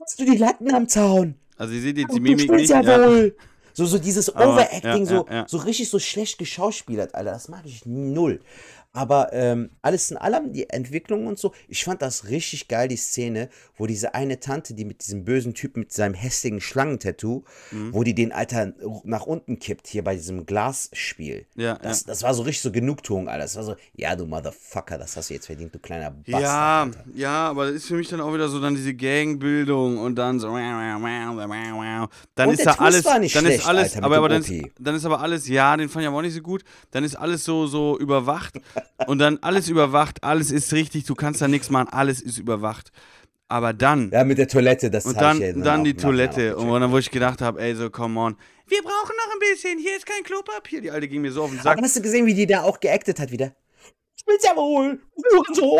hast du die Latten am Zaun? Also ihr seht jetzt die Mimik nicht. ja ja. wohl. So, so dieses Aber, Overacting, ja, so, ja, ja. so richtig so schlecht geschauspielert, Alter. Das mag ich null. Aber ähm, alles in allem, die Entwicklung und so, ich fand das richtig geil, die Szene, wo diese eine Tante, die mit diesem bösen Typen mit seinem hässlichen Schlangentattoo, Mhm. wo die den Alter nach unten kippt, hier bei diesem Glasspiel. Ja, Das, das war so richtig so Genugtuung, Alter. Das war so, ja, du Motherfucker, das hast du jetzt verdient, du kleiner Bastard. Ja, Alter. ja, aber das ist für mich dann auch wieder so dann diese Gangbildung und dann so dann Und ist da alles dann schlecht, ist alles Alter, aber, dann, ist, dann ist aber alles ja, den fand ich aber auch nicht so gut. Dann ist alles so so überwacht und dann alles überwacht, alles ist richtig, du kannst da nichts machen, alles ist überwacht. Aber dann Ja, mit der Toilette, das und dann, ich ja dann auch die Toilette. Und dann, wo ich gedacht habe, ey, so, come on. Wir brauchen noch ein bisschen. Hier ist kein Klopapier. Die Alte ging mir so auf den Sack. Aber hast du gesehen, wie die da auch geactet hat wieder? Ich will's ja wohl.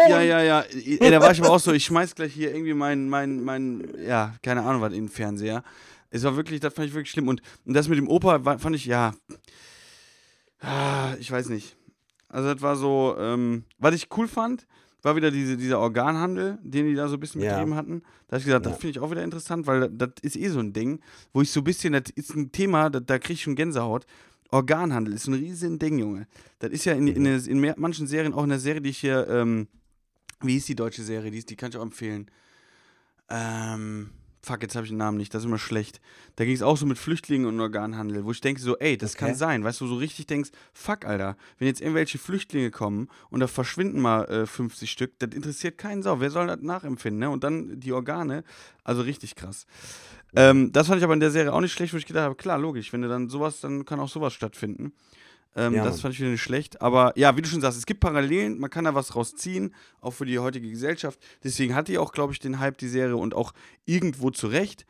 Ja, ja, ja. Ey, da war ich aber auch so, ich schmeiß gleich hier irgendwie mein, mein, mein, ja, keine Ahnung, was in den Fernseher. Es war wirklich, das fand ich wirklich schlimm. Und, und das mit dem Opa fand ich, ja, ah, ich weiß nicht. Also das war so, ähm, was ich cool fand, war wieder diese, dieser Organhandel, den die da so ein bisschen Ja. betrieben hatten. Da habe ich gesagt, das Ja. finde ich auch wieder interessant, weil das, das ist eh so ein Ding, wo ich so ein bisschen, das ist ein Thema, da, da kriege ich schon Gänsehaut. Organhandel ist ein riesen Ding, Junge. Das ist ja in, in, der- in mehr, manchen Serien, auch in der Serie, die ich hier, ähm, wie hieß die deutsche Serie? Die, ist- die kann ich auch empfehlen. Ähm, fuck, jetzt habe ich den Namen nicht, das ist immer schlecht. Da ging es auch so mit Flüchtlingen und Organhandel, wo ich denke so, ey, das kann Okay. sein, weißt du, so richtig denkst, fuck, Alter, wenn jetzt irgendwelche Flüchtlinge kommen und da verschwinden mal äh, 50 Stück, das interessiert keinen Sau. Wer soll das nachempfinden, ne? Und dann die Organe, also richtig krass. Ähm, das fand ich aber in der Serie auch nicht schlecht, wo ich gedacht habe, klar, logisch, wenn du dann sowas, dann kann auch sowas stattfinden. Ähm, Ja, das fand ich wieder nicht schlecht. Aber ja, wie du schon sagst, es gibt Parallelen, man kann da was rausziehen, auch für die heutige Gesellschaft. Deswegen hatte die auch, glaube ich, den Hype, die Serie und auch irgendwo zurecht.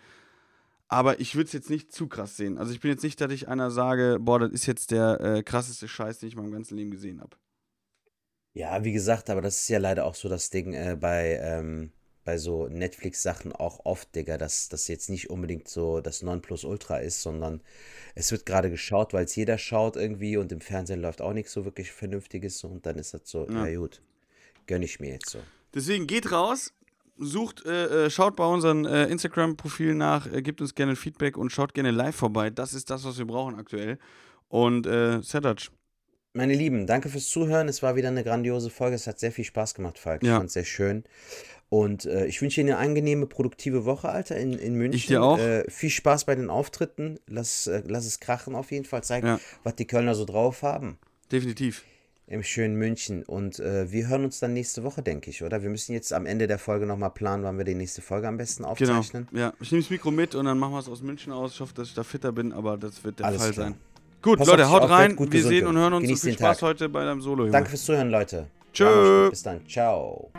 Aber ich würde es jetzt nicht zu krass sehen. Also ich bin jetzt nicht, dass ich einer sage, boah, das ist jetzt der äh, krasseste Scheiß, den ich in meinem ganzen Leben gesehen habe. Ja, wie gesagt, aber das ist ja leider auch so das Ding äh, bei, ähm, bei so Netflix-Sachen auch oft, Digga, dass das jetzt nicht unbedingt so das Nonplusultra ist, sondern es wird gerade geschaut, weil es jeder schaut irgendwie und im Fernsehen läuft auch nichts so wirklich Vernünftiges und dann ist das so, Ja. ja, gut, gönn ich mir jetzt so. Deswegen geht raus, sucht, äh, äh, schaut bei unseren äh, Instagram-Profilen nach, äh, gebt uns gerne Feedback und schaut gerne live vorbei. Das ist das, was wir brauchen aktuell. Und äh, Setac, Meine Lieben, danke fürs Zuhören. Es war wieder eine grandiose Folge. Es hat sehr viel Spaß gemacht, Falk. Ich Ja. fand es sehr schön. Und äh, ich wünsche Ihnen eine angenehme, produktive Woche, Alter, in, in München. dir auch. Äh, viel Spaß bei den Auftritten. Lass, äh, lass es krachen auf jeden Fall. Zeig, Ja. was die Kölner so drauf haben. definitiv. Im schönen München. Und äh, wir hören uns dann nächste Woche, denke ich, oder? Wir müssen jetzt am Ende der Folge nochmal planen, wann wir die nächste Folge am besten Genau. aufzeichnen. Ja, ich nehme das Mikro mit und dann machen wir es aus München aus. Ich hoffe, dass ich da fitter bin, aber das wird der Alles Fall klar. sein. Gut, Pass Leute, auf haut auf, rein. gut wir gesund, sehen und hören uns. Genießt Viel Spaß Tag. heute bei deinem Solo, Junge. Danke fürs Zuhören, Leute. Tschö. Bis dann. Ciao.